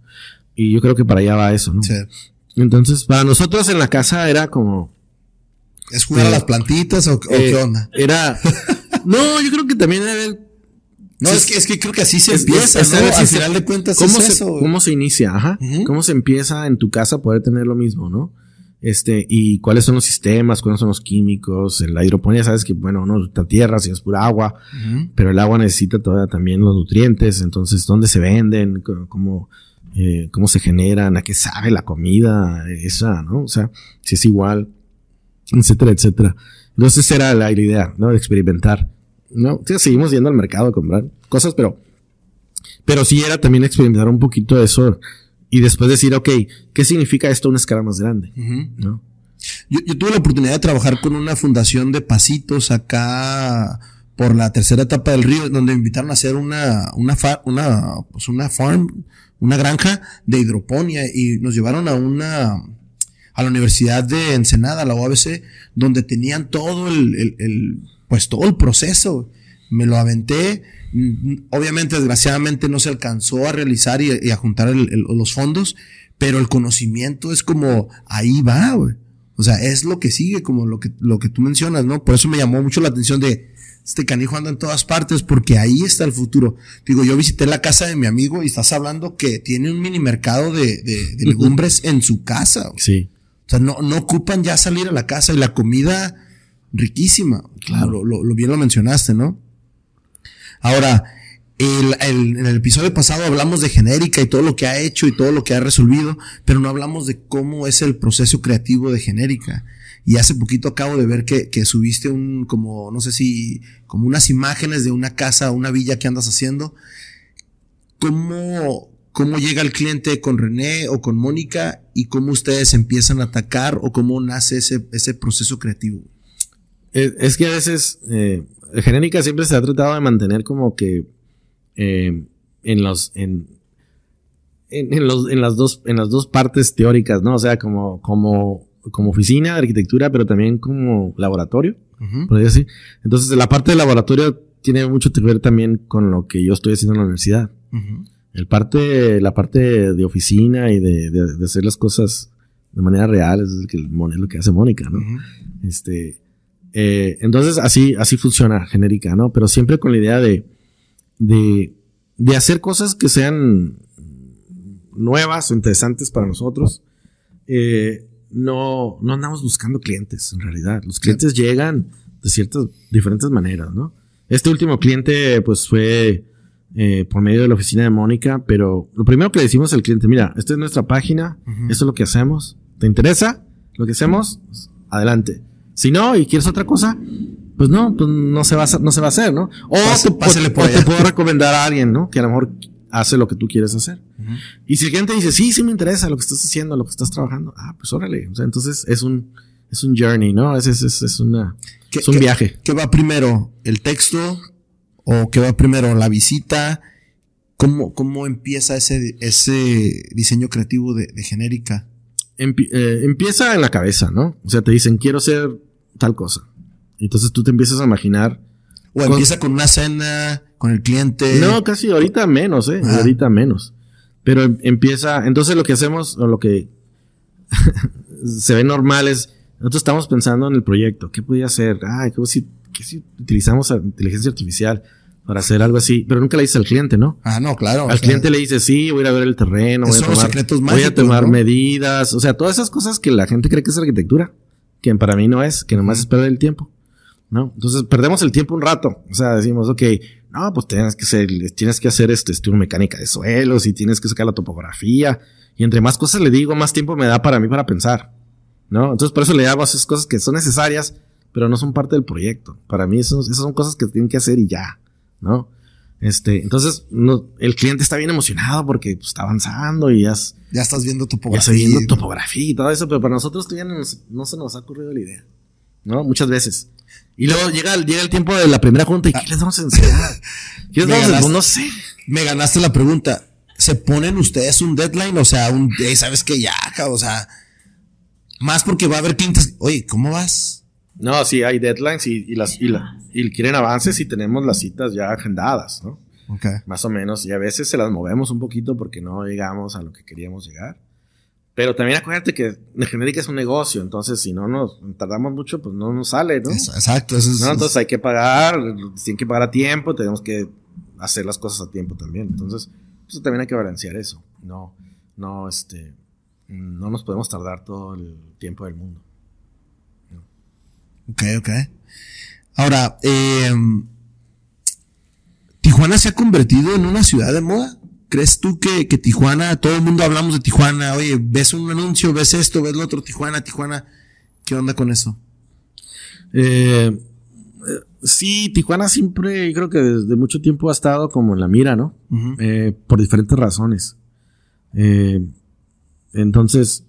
Y yo creo que para allá va eso, ¿no? Sí. Entonces, para nosotros en la casa era como, ¿Es jugar a Eh, las plantitas o, o eh, qué onda? Era, [laughs] no, yo creo que también No, es que, es que creo que así se Es- empieza, es- ¿no? Al final de cuentas ¿Cómo, es se, eso. ¿Cómo se inicia? Ajá. ¿Cómo se empieza en tu casa a poder tener lo mismo, no? Este, y cuáles son los sistemas, cuáles son los químicos. En la hidroponía sabes que, bueno, no está tierra, si es pura agua, pero el agua necesita todavía también los nutrientes. Entonces, ¿dónde se venden? ¿Cómo, eh, cómo se generan? ¿A qué sabe la comida? Esa, ¿no? O sea, si es igual, etcétera, etcétera. Entonces, era la idea, ¿no? De experimentar. ¿No? Sí, seguimos yendo al mercado a comprar cosas, pero pero sí era también experimentar un poquito de eso y después decir, ok, ¿qué significa esto a una escala más grande? ¿No? Yo, yo tuve la oportunidad de trabajar con una fundación de pasitos acá por la tercera etapa del río, donde me invitaron a hacer una, una, fa- una, pues una farm, una granja de hidroponía y nos llevaron a una, a la Universidad de Ensenada, la UABC, donde tenían todo el, el- el, pues todo el proceso. Me lo aventé. Obviamente, desgraciadamente, no se alcanzó a realizar y, y a juntar el- los fondos, pero el conocimiento es como ahí va, güey. O sea, es lo que sigue, como lo que, lo que tú mencionas, ¿no? Por eso me llamó mucho la atención de este canijo anda en todas partes, porque ahí está el futuro. Digo, yo visité la casa de mi amigo y estás hablando que tiene un mini mercado de, de- de legumbres en su casa. güey. Sí. O sea, no, no ocupan ya salir a la casa y la comida riquísima. Claro, lo, lo- lo bien lo mencionaste, ¿no? Ahora, el, el- en el episodio pasado hablamos de genérica y todo lo que ha hecho y todo lo que ha resolvido, pero no hablamos de cómo es el proceso creativo de genérica. Y hace poquito acabo de ver que, subiste un, como, no sé si, como unas imágenes de una casa, una villa que andas haciendo. ¿Cómo, cómo llega el cliente con René o con Mónica y cómo ustedes empiezan a atacar o cómo nace ese, ese proceso creativo? Es, que a veces, eh, genérica siempre se ha tratado de mantener como que eh, en los, en, en los, en las dos, en las dos partes teóricas, ¿no? O sea, como, como, como oficina de arquitectura, pero también como laboratorio. Ujú. por decir así. Entonces, la parte del laboratorio tiene mucho que ver también con lo que yo estoy haciendo en la universidad. El parte, la parte de oficina y de, de- de hacer las cosas de manera real es el que, es lo que hace Mónica, ¿no? Este, eh, entonces así, así funciona genérica, ¿no? Pero siempre con la idea de, de, de hacer cosas que sean nuevas o interesantes para nosotros. Eh, no, no andamos buscando clientes, en realidad. Los clientes llegan de ciertas, diferentes maneras, ¿no? Este último cliente, pues, fue eh, por medio de la oficina de Mónica, pero lo primero que le decimos al cliente, mira, esta es nuestra página, Ujú. esto es lo que hacemos, ¿te interesa lo que hacemos? Adelante. Si no y quieres otra cosa, pues no, pues no se va a hacer, no se va a hacer, ¿no? O, Pase- te, pásele o- por o te allá. puedo recomendar a alguien, ¿no? Que a lo mejor hace lo que tú quieres hacer. Y si el cliente dice, sí, sí me interesa lo que estás haciendo, lo que estás trabajando, ah, pues órale. O sea, entonces es un, es un journey, ¿no? Es, es, es, es una, ¿Qué- es un qué- viaje. ¿Qué va primero? ¿El texto? ¿O qué va primero? ¿La visita? ¿Cómo, cómo empieza ese, ese diseño creativo de, de genérica? Empi- eh, empieza en la cabeza, ¿no? O sea, te dicen, quiero hacer tal cosa. Entonces tú te empiezas a imaginar. ¿O Con- empieza con una cena, con el cliente? No, casi ahorita menos, ¿eh? Ah. Ahorita menos. Pero em- empieza, entonces lo que hacemos, o lo que [laughs] se ve normal es, Nosotros estamos pensando en el proyecto. ¿Qué podía hacer? Ah, ¿qué si, qué si utilizamos inteligencia artificial para hacer algo así? Pero nunca le dices al cliente, ¿no? Ah, no, claro. Al cliente le dice, sí, voy a ir a ver el terreno, voy a tomar, voy a tomar ¿no? medidas. O sea, todas esas cosas que la gente cree que es arquitectura, que para mí no es, que nomás es perder el tiempo. ¿No? Entonces perdemos el tiempo un rato. O sea, decimos, ok, no, pues tienes que hacer, tienes que hacer este estudio mecánica de suelos y tienes que sacar la topografía. Y entre más cosas le digo, más tiempo me da para mí para pensar. ¿No? Entonces por eso le hago esas cosas que son necesarias, pero no son parte del proyecto. Para mí eso- esas son cosas que tienen que hacer y ya. ¿No? Este, entonces, no, el cliente está bien emocionado porque pues, está avanzando y ya, es- Ya estás viendo ya topografía. está viendo topografía y todo eso, pero para nosotros todavía no, no se nos ha ocurrido la idea. ¿No? Muchas veces. Y luego llega, el- llega el tiempo de la primera junta y ¿qué les vamos a enseñar? [laughs] ¿Qué les Me vamos a ganaste. No sé. Me ganaste la pregunta. ¿Se ponen ustedes un deadline? O sea, un, "Ey, ¿sabes qué? Ya, cabrón, o sea, más porque va a haber clientes. Oye, ¿cómo vas? No, sí, hay deadlines y, y las, y, la- y quieren avances y tenemos las citas ya agendadas, ¿no? Más o menos. Y a veces se las movemos un poquito porque no llegamos a lo que queríamos llegar. Pero también acuérdate que la genérica es un negocio, entonces si no nos tardamos mucho, pues no nos sale, ¿no? Exacto, eso es. No, entonces hay que pagar, tienen que pagar a tiempo, tenemos que hacer las cosas a tiempo también. Entonces, pues también hay que balancear eso. No, no, este, no nos podemos tardar todo el tiempo del mundo. Ok, ok. Ahora, eh, ¿Tijuana se ha convertido en una ciudad de moda? ¿Crees tú que, que Tijuana, todo el mundo hablamos de Tijuana? Oye, ves un anuncio, ves esto, ves lo otro, Tijuana, Tijuana. ¿Qué onda con eso? Eh, eh, sí, Tijuana siempre, creo que desde mucho tiempo ha estado como en la mira, ¿no? Eh, por diferentes razones. Eh, entonces,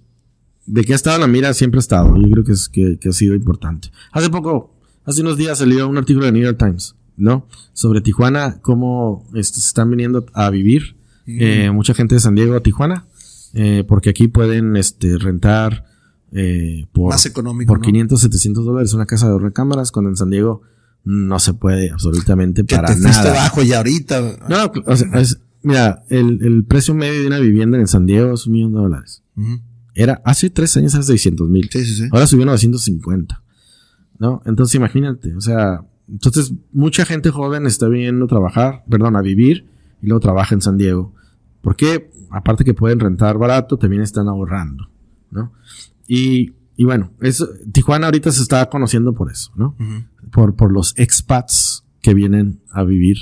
de que ha estado en la mira, siempre ha estado. Yo creo que, es, que, que ha sido importante. Hace poco, hace unos días salió un artículo de New York Times, ¿no? Sobre Tijuana, cómo este, se están viniendo a vivir eh, mucha gente de San Diego a Tijuana, eh, porque aquí pueden este, rentar eh, por, Más económico, por ¿no? 500, 700 dólares una casa de dos recámaras, cuando en San Diego no se puede absolutamente Que para te fuiste nada. bajo ya ahorita. No, o sea, es- mira, el, el precio medio de una vivienda en San Diego es un millón de dólares. Era hace tres años a 600 mil. Sí, sí, sí. Ahora subió a 950. ¿No? Entonces imagínate, o sea, entonces mucha gente joven está viniendo a trabajar, perdón, a vivir y luego trabaja en San Diego. Porque aparte que pueden rentar barato, también están ahorrando, ¿no? Y, y bueno, eso, Tijuana ahorita se está conociendo por eso, ¿no? Por, por los expats que vienen a vivir,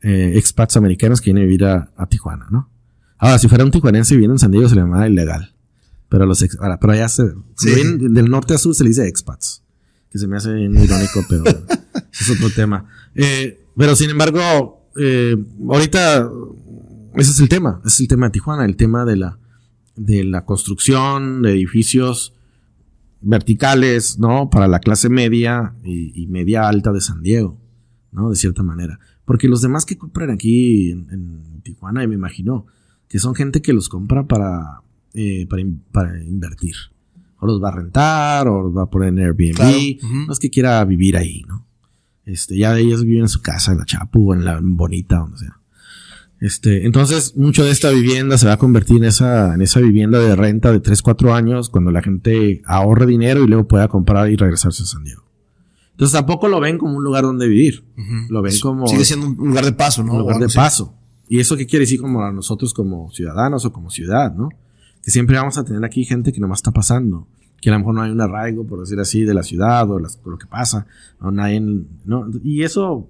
eh, expats americanos que vienen a vivir a, a Tijuana, ¿no? Ahora, si fuera un tijuanense y viene en San Diego, se le llama ilegal. Pero los ex- ahora, pero allá se, Sí. del norte a sur se le dice expats. Que se me hace bien irónico, pero es otro tema. Eh, pero sin embargo, eh, ahorita ese es el tema, ese es el tema de Tijuana, el tema de la, de la construcción de edificios verticales, ¿no? Para la clase media y, y media alta de San Diego, ¿no? De cierta manera. Porque los demás que compran aquí en, en Tijuana, me imagino, que son gente que los compra para, eh, para, in- para invertir. O los va a rentar, o los va a poner en Airbnb. Claro. No es que quiera vivir ahí, ¿no? Este, ya ellos viven en su casa, en la Chapu, o en la en Bonita, donde sea. Este, entonces, mucho de esta vivienda se va a convertir en esa, en esa vivienda de renta de 3, 4 años cuando la gente ahorre dinero y luego pueda comprar y regresarse a San Diego. Entonces tampoco lo ven como un lugar donde vivir. Lo ven como Sigue siendo un lugar de paso, ¿no? un lugar de paso. ¿Y eso qué quiere decir como a nosotros como ciudadanos o como ciudad, no? Que siempre vamos a tener aquí gente que nomás está pasando. Que a lo mejor no hay un arraigo, por decir así, de la ciudad o las- lo que pasa. O nadie, ¿no? Y eso,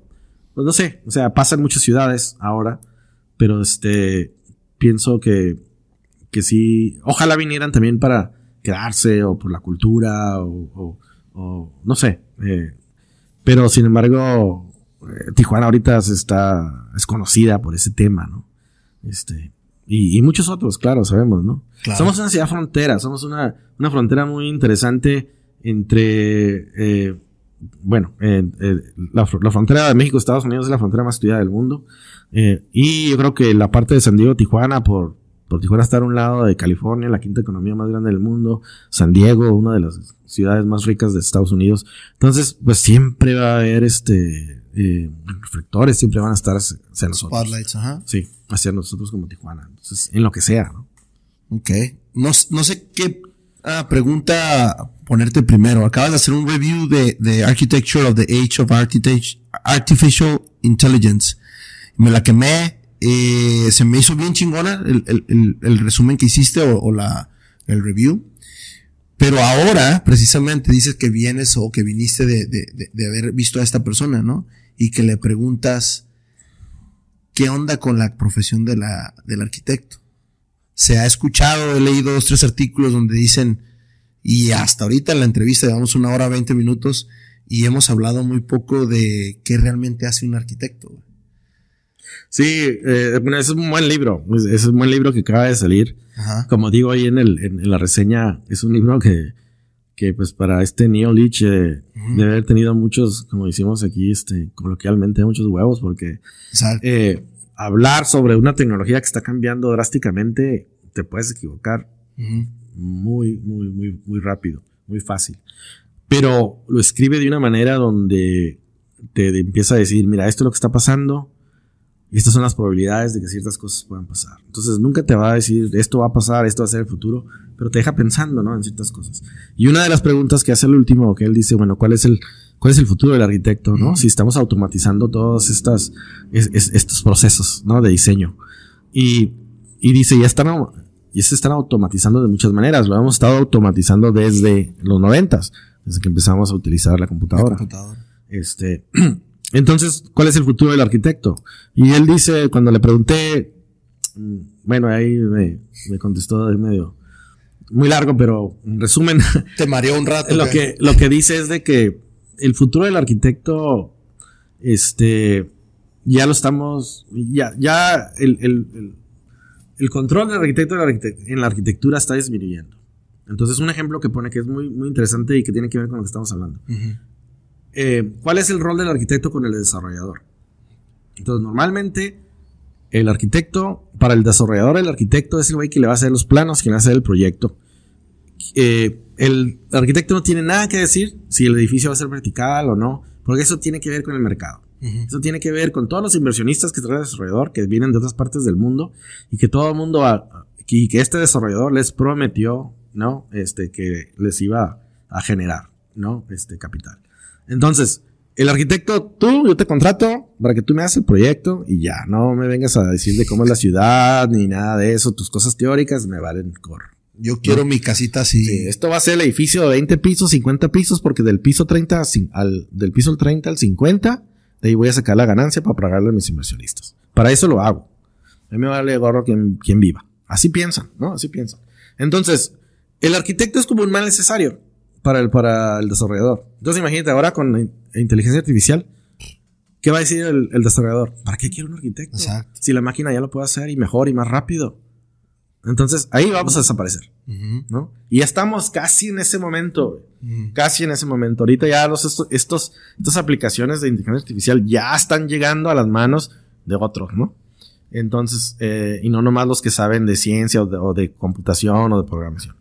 pues no sé, o sea, pasa en muchas ciudades ahora. Pero este, pienso que, que sí, ojalá vinieran también para quedarse o por la cultura o, o- o no sé. eh, pero sin embargo, eh, Tijuana ahorita se está, es conocida por ese tema, ¿no? Este, y, y muchos otros, claro, sabemos, ¿no? Claro. Somos una ciudad frontera, somos una, una frontera muy interesante entre, eh, bueno, eh, eh, la, fr- la frontera de México, Estados Unidos es la frontera más estudiada del mundo. Eh, y yo creo que la parte de San Diego, Tijuana, por, por Tijuana estar a un lado de California, la quinta economía más grande del mundo, San Diego, una de las ciudades más ricas de Estados Unidos. Entonces, pues siempre va a haber este reflectores, siempre van a estar hacia hacia nosotros. Spotlights, ajá. Sí, hacia nosotros como Tijuana. Entonces, en lo que sea, ¿no? Ok. No, no sé qué Ah, pregunta ponerte primero. Acabas de hacer un review de, de Architecture of the Age of Artificial Intelligence. Me la quemé. Eh, se me hizo bien chingona el, el, el, resumen que hiciste o, la, el review. Pero ahora, precisamente, dices que vienes o que viniste de, de, de, de haber visto a esta persona, ¿no? Y que le preguntas, ¿qué onda con la profesión de la, del arquitecto? Se ha escuchado, he leído dos, tres artículos donde dicen, y hasta ahorita en la entrevista llevamos una hora, veinte minutos, y hemos hablado muy poco de qué realmente hace un arquitecto. Sí, eh, bueno, es un buen libro, es, un buen libro que acaba de salir. Como digo ahí en, el, en, la reseña, es un libro que, que pues para este Neil Leach eh, debe haber tenido muchos, como decimos aquí, este, coloquialmente, muchos huevos, porque eh, hablar sobre una tecnología que está cambiando drásticamente, te puedes equivocar muy, muy, muy, muy rápido, muy fácil. Pero lo escribe de una manera donde te empieza a decir, mira, esto es lo que está pasando, y estas son las probabilidades de que ciertas cosas puedan pasar. Entonces nunca te va a decir esto va a pasar, esto va a ser el futuro, pero te deja pensando, ¿no? En ciertas cosas. Y una de las preguntas que hace el último, que él dice, bueno, ¿cuál es el, cuál es el futuro del arquitecto, ¿no? Si estamos automatizando todos estas, estos procesos, ¿no? De diseño. Y, y dice, ya están, y se están automatizando de muchas maneras. Lo hemos estado automatizando desde los noventas, desde que empezamos a utilizar la computadora. La computadora. Este, [clears throat] Entonces, ¿cuál es el futuro del arquitecto? Y él dice, cuando le pregunté, mm, bueno, ahí me, contestó de medio muy largo, pero en resumen. [laughs] Te mareó un rato. Lo que, lo que dice es de que el futuro del arquitecto, este, ya lo estamos, ya, ya el, el, el, control del arquitecto en la arquitectura está disminuyendo. Entonces, un ejemplo que pone que es muy, muy interesante y que tiene que ver con lo que estamos hablando. Eh, ¿cuál es el rol del arquitecto con el desarrollador? Entonces, normalmente, el arquitecto, para el desarrollador, el arquitecto es el güey que le va a hacer los planos, a hacer el proyecto. Eh, el arquitecto no tiene nada que decir si el edificio va a ser vertical o no, porque eso tiene que ver con el mercado. Eso tiene que ver con todos los inversionistas que trae el desarrollador, que vienen de otras partes del mundo, y que todo el mundo, y que este desarrollador les prometió, ¿no? Este, que les iba a generar, ¿no? Este capital. Entonces, el arquitecto, tú, yo te contrato para que tú me hagas el proyecto y ya, no me vengas a decir de cómo es la ciudad ni nada de eso, tus cosas teóricas me valen cor. Yo quiero mi casita así. esto va a ser el edificio de 20 pisos, 50 pisos, porque del piso 30 al, del piso 30 al 50, de ahí voy a sacar la ganancia para pagarle a mis inversionistas. Para eso lo hago. A mí me vale gorro quien, quien viva. Así piensan, ¿no? Así piensan. Entonces, el arquitecto es como un mal necesario para el, para el desarrollador. Entonces imagínate ahora con inteligencia artificial, ¿qué va a decir el, desarrollador? ¿Para qué quiero un arquitecto? Si la máquina ya lo puede hacer y mejor y más rápido. Entonces ahí vamos a desaparecer, ¿no? Y ya estamos casi en ese momento, casi en ese momento. Ahorita ya los, estos, estos, estas aplicaciones de inteligencia artificial ya están llegando a las manos de otros, ¿no? Entonces, eh, y no nomás los que saben de ciencia o de computación o de programación.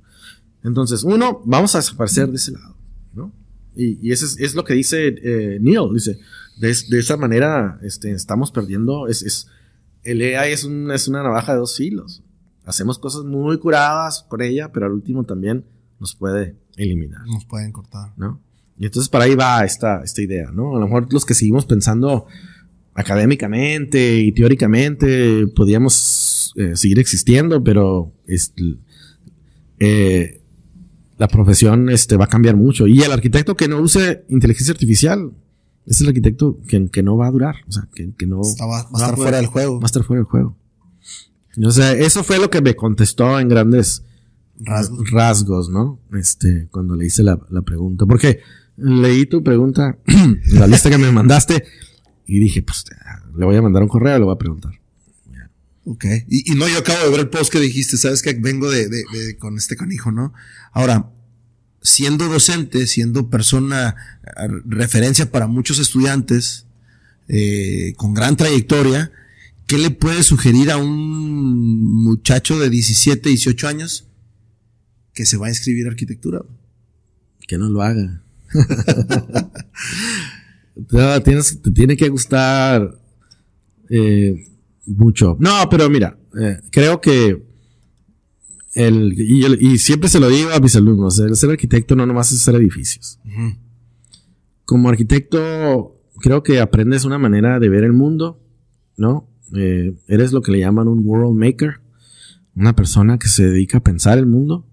Entonces, uno, vamos a desaparecer de ese lado, ¿no? Y, y eso es, lo que dice eh, Neil, dice, de, esa manera este, estamos perdiendo, es, es, el AI es, un, es una navaja de dos filos. Hacemos cosas muy curadas con ella, pero al último también nos puede eliminar. Nos pueden cortar. ¿No? Y entonces para ahí va esta, esta idea, ¿no? A lo mejor los que seguimos pensando académicamente y teóricamente podíamos eh, seguir existiendo, pero eh, la profesión este, va a cambiar mucho. Y el arquitecto que no use inteligencia artificial es el arquitecto que, que no va a durar. O sea, que, que no va, a estar fuera del juego. Va a estar fuera del juego. O sea, eso fue lo que me contestó en grandes rasgos, ¿no? Este, cuando le hice la, la pregunta. Porque leí tu pregunta, [clears throat] la lista que me mandaste, y dije, pues le voy a mandar un correo, le voy a preguntar. Ok. Y, y, no, yo acabo de ver el post que dijiste, sabes que vengo de, de, de, con este canijo, ¿no? Ahora, siendo docente, siendo persona referencia para muchos estudiantes, eh, con gran trayectoria, ¿qué le puede sugerir a un muchacho de 17, 18 años que se va a inscribir a arquitectura? Que no lo haga. [laughs] tienes, te tiene que gustar. Eh, mucho. No, pero mira, eh, creo que el, y, siempre se lo digo a mis alumnos, el ser arquitecto no nomás es hacer edificios. Como arquitecto, creo que aprendes una manera de ver el mundo, ¿no? Eh, eres lo que le llaman un world maker, una persona que se dedica a pensar el mundo,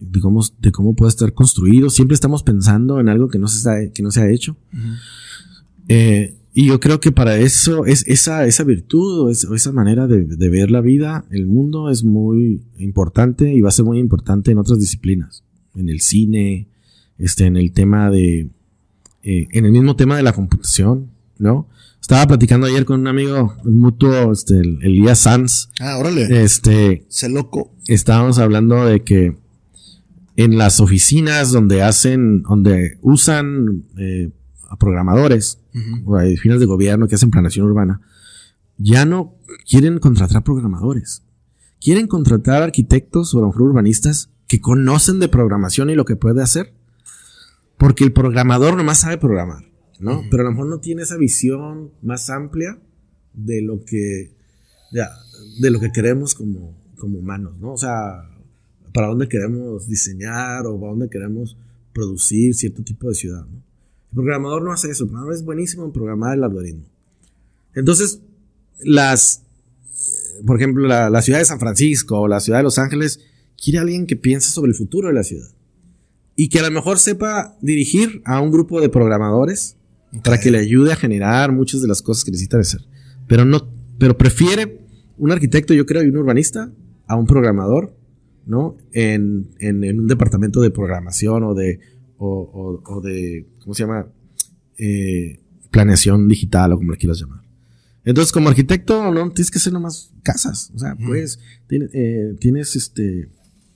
de cómo, de cómo puede estar construido. Siempre estamos pensando en algo que no se, que no se ha hecho. eh, y yo creo que para eso, es esa, esa virtud o, esa manera de, ver la vida, el mundo es muy importante y va a ser muy importante en otras disciplinas. En el cine, este, en el tema de, eh, en el mismo tema de la computación, ¿no? Estaba platicando ayer con un amigo mutuo, este, Elías Sanz. Ah, órale. Este. Se loco. Estábamos hablando de que en las oficinas donde hacen, donde usan eh, programadores o hay fines de gobierno que hacen planación urbana, ya no quieren contratar programadores. Quieren contratar arquitectos o a lo mejor urbanistas que conocen de programación y lo que puede hacer. Porque el programador nomás sabe programar, ¿no? Pero a lo mejor no tiene esa visión más amplia de lo que, ya, de lo que queremos como, como humanos, ¿no? O sea, para dónde queremos diseñar o para dónde queremos producir cierto tipo de ciudad, ¿no? El programador no hace eso, el programador es buenísimo en programar el algoritmo. Entonces, las, por ejemplo, la, ciudad de San Francisco o la ciudad de Los Ángeles quiere alguien que piense sobre el futuro de la ciudad y que a lo mejor sepa dirigir a un grupo de programadores para que le ayude a generar muchas de las cosas que necesita hacer. Pero no, pero prefiere un arquitecto, yo creo, y un urbanista a un programador, ¿no? En, en un departamento de programación o de o, de, ¿cómo se llama? Eh, planeación digital o como le quieras llamar. Entonces, como arquitecto, no tienes que hacer nomás casas. O sea, pues, eh, tienes, este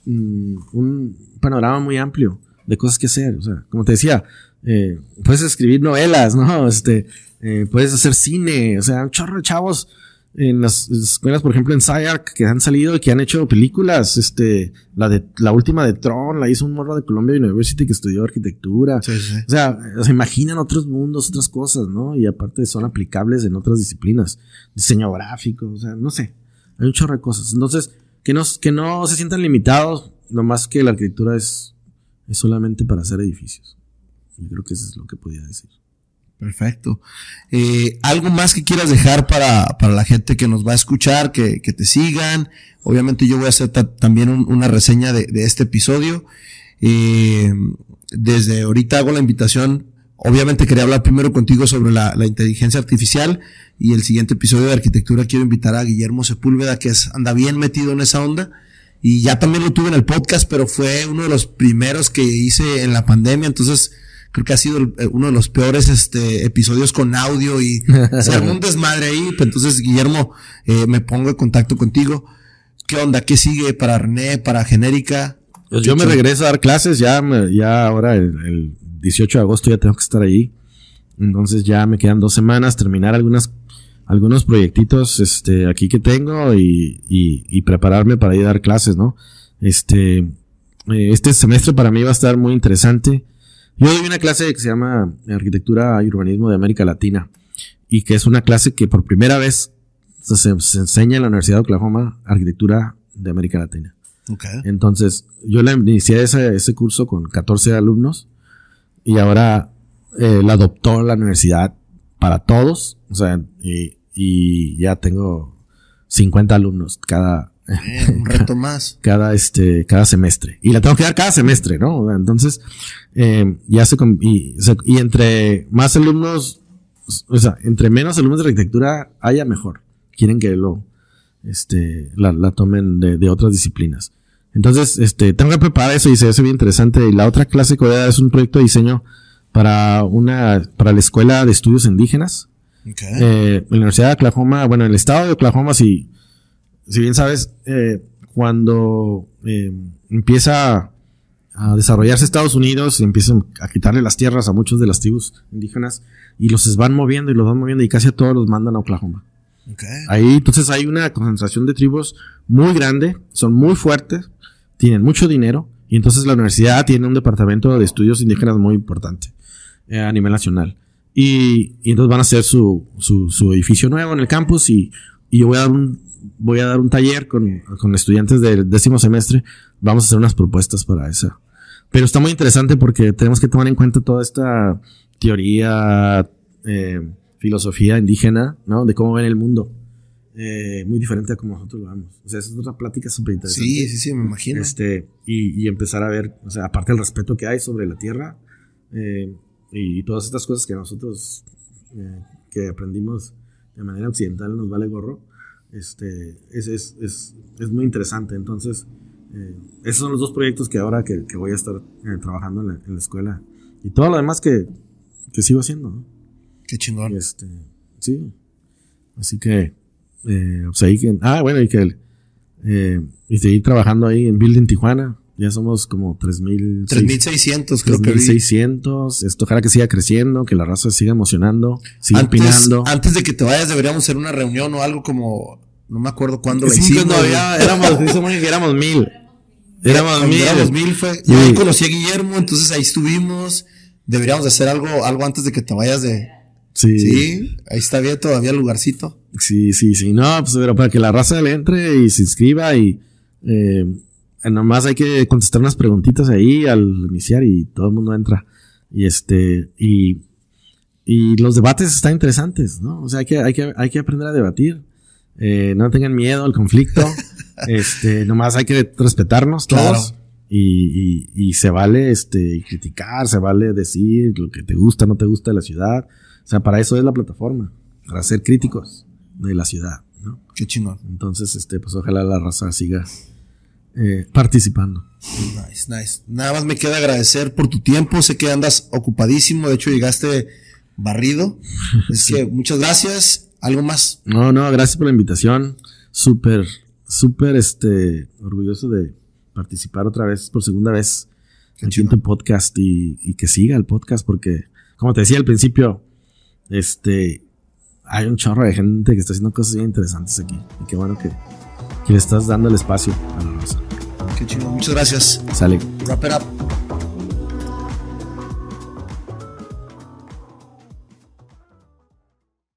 mm, un panorama muy amplio de cosas que hacer. O sea, como te decía, eh, puedes escribir novelas, ¿no? [laughs] Este, puedes hacer cine. O sea, un chorro de chavos en las escuelas, por ejemplo, en SciArc, que han salido y que han hecho películas, este, la de, la última de Tron, la hizo un morro de Columbia University que estudió arquitectura. O sea, se imaginan otros mundos, otras cosas, ¿no? Y aparte son aplicables en otras disciplinas. Diseño gráfico, o sea, no sé. Hay un chorro de cosas. Entonces, que no, que no se sientan limitados, nomás que la arquitectura es, es solamente para hacer edificios. Yo creo que eso es lo que podía decir. Perfecto. Eh, ¿Algo más que quieras dejar para, para, la gente que nos va a escuchar, que, que te sigan? Obviamente yo voy a hacer también una reseña de, de este episodio. Eh, desde ahorita hago la invitación. Obviamente quería hablar primero contigo sobre la, la, inteligencia artificial y el siguiente episodio de arquitectura quiero invitar a Guillermo Sepúlveda que es, anda bien metido en esa onda y ya también lo tuve en el podcast pero fue uno de los primeros que hice en la pandemia entonces creo que ha sido eh, uno de los peores este, episodios con audio y [laughs] se armó un desmadre ahí. Pues entonces, Guillermo, eh, me pongo en contacto contigo. ¿Qué onda? ¿Qué sigue para René, para Genérica? Pues yo me regreso a dar clases, ya, ya ahora el, 18 de agosto ya tengo que estar ahí. Entonces ya me quedan dos semanas, terminar algunas, algunos proyectitos este, aquí que tengo y, y, y prepararme para ir a dar clases, ¿no? Este, eh, este semestre para mí va a estar muy interesante. Yo doy una clase que se llama Arquitectura y Urbanismo de América Latina y que es una clase que por primera vez se, enseña en la Universidad de Oklahoma Arquitectura de América Latina. Okay. Entonces, yo la inicié ese, ese curso con 14 alumnos y ahora eh, la adoptó la universidad para todos, o sea, y, y ya tengo 50 alumnos cada, un reto más. [laughs] cada, este, cada semestre. Y la tengo que dar cada semestre, ¿no? Entonces, eh, ya se, y, y entre más alumnos, o sea, entre menos alumnos de arquitectura haya mejor. Quieren que lo, este, la, la tomen de, de, otras disciplinas. Entonces, este, tengo que preparar eso y se hace bien interesante. Y la otra clase que voy a dar es un proyecto de diseño para una, para la Escuela de Estudios Indígenas. Okay. Eh, la Universidad de Oklahoma, bueno, el estado de Oklahoma, si, si bien sabes, eh, cuando eh, empieza a desarrollarse Estados Unidos, empiezan a quitarle las tierras a muchos de las tribus indígenas y los van moviendo y los van moviendo y casi a todos los mandan a Oklahoma. Okay. Ahí entonces hay una concentración de tribus muy grande, son muy fuertes, tienen mucho dinero y entonces la universidad tiene un departamento de estudios indígenas muy importante eh, a nivel nacional. Y, y, entonces van a hacer su, su, su edificio nuevo en el campus y y yo voy a dar un, voy a dar un taller con, con estudiantes del décimo semestre. Vamos a hacer unas propuestas para eso. Pero está muy interesante porque tenemos que tomar en cuenta toda esta teoría, eh, filosofía indígena, ¿no? De cómo ven el mundo. Eh, muy diferente a como nosotros lo vemos. O sea, es otra plática súper interesante. Sí, sí, sí, me imagino. Este, y, y, empezar a ver, o sea, aparte del respeto que hay sobre la tierra eh, y, todas estas cosas que nosotros eh, que aprendimos de manera occidental nos vale gorro, este, es, es, es, es muy interesante. Entonces, eh, esos son los dos proyectos que ahora que, que voy a estar eh, trabajando en la, en la, escuela. Y todo lo demás que, que sigo haciendo. ¿no? Qué chingón. Este, sí. Así que, eh, pues ahí que, ah, bueno, y que, eh, y seguir trabajando ahí en Building Tijuana. Ya somos como 3.000. 3.600, creo que. 3.600. Esto, ojalá que siga creciendo, que la raza siga emocionando, siga antes, opinando. Antes de que te vayas, deberíamos hacer una reunión o algo como. No me acuerdo cuándo la hicimos. No, ya éramos, éramos mil. Éramos mil. Éramos mil. Fue, yo conocí a Guillermo, entonces ahí estuvimos. Deberíamos de hacer algo, algo antes de que te vayas de. Sí. Sí, ahí está bien todavía el lugarcito. Sí, sí, sí. No, pues pero para que la raza le entre y se inscriba y. Eh, nomás hay que contestar unas preguntitas ahí al iniciar y todo el mundo entra. Y este, y, y los debates están interesantes, ¿no? O sea, hay que, hay que, hay que aprender a debatir. Eh, no tengan miedo al conflicto. [laughs] este, nomás hay que respetarnos todos. Claro. Y, y, y, se vale este criticar, se vale decir lo que te gusta, no te gusta de la ciudad. O sea, para eso es la plataforma, para ser críticos de la ciudad, ¿no? Qué chingón. Entonces, este, pues ojalá la raza siga eh, participando. Nice, nice. Nada más me queda agradecer por tu tiempo. Sé que andas ocupadísimo. De hecho, llegaste barrido. [laughs] Es sí. que muchas gracias. ¿Algo más? No, no, gracias por la invitación. Súper, súper, este, orgulloso de participar otra vez, por segunda vez, en tu podcast y, y, que siga el podcast porque, como te decía al principio, este, hay un chorro de gente que está haciendo cosas bien interesantes aquí. Y qué bueno que, que le estás dando el espacio a la raza. Qué chingón. Muchas gracias. Sale. Wrap it up.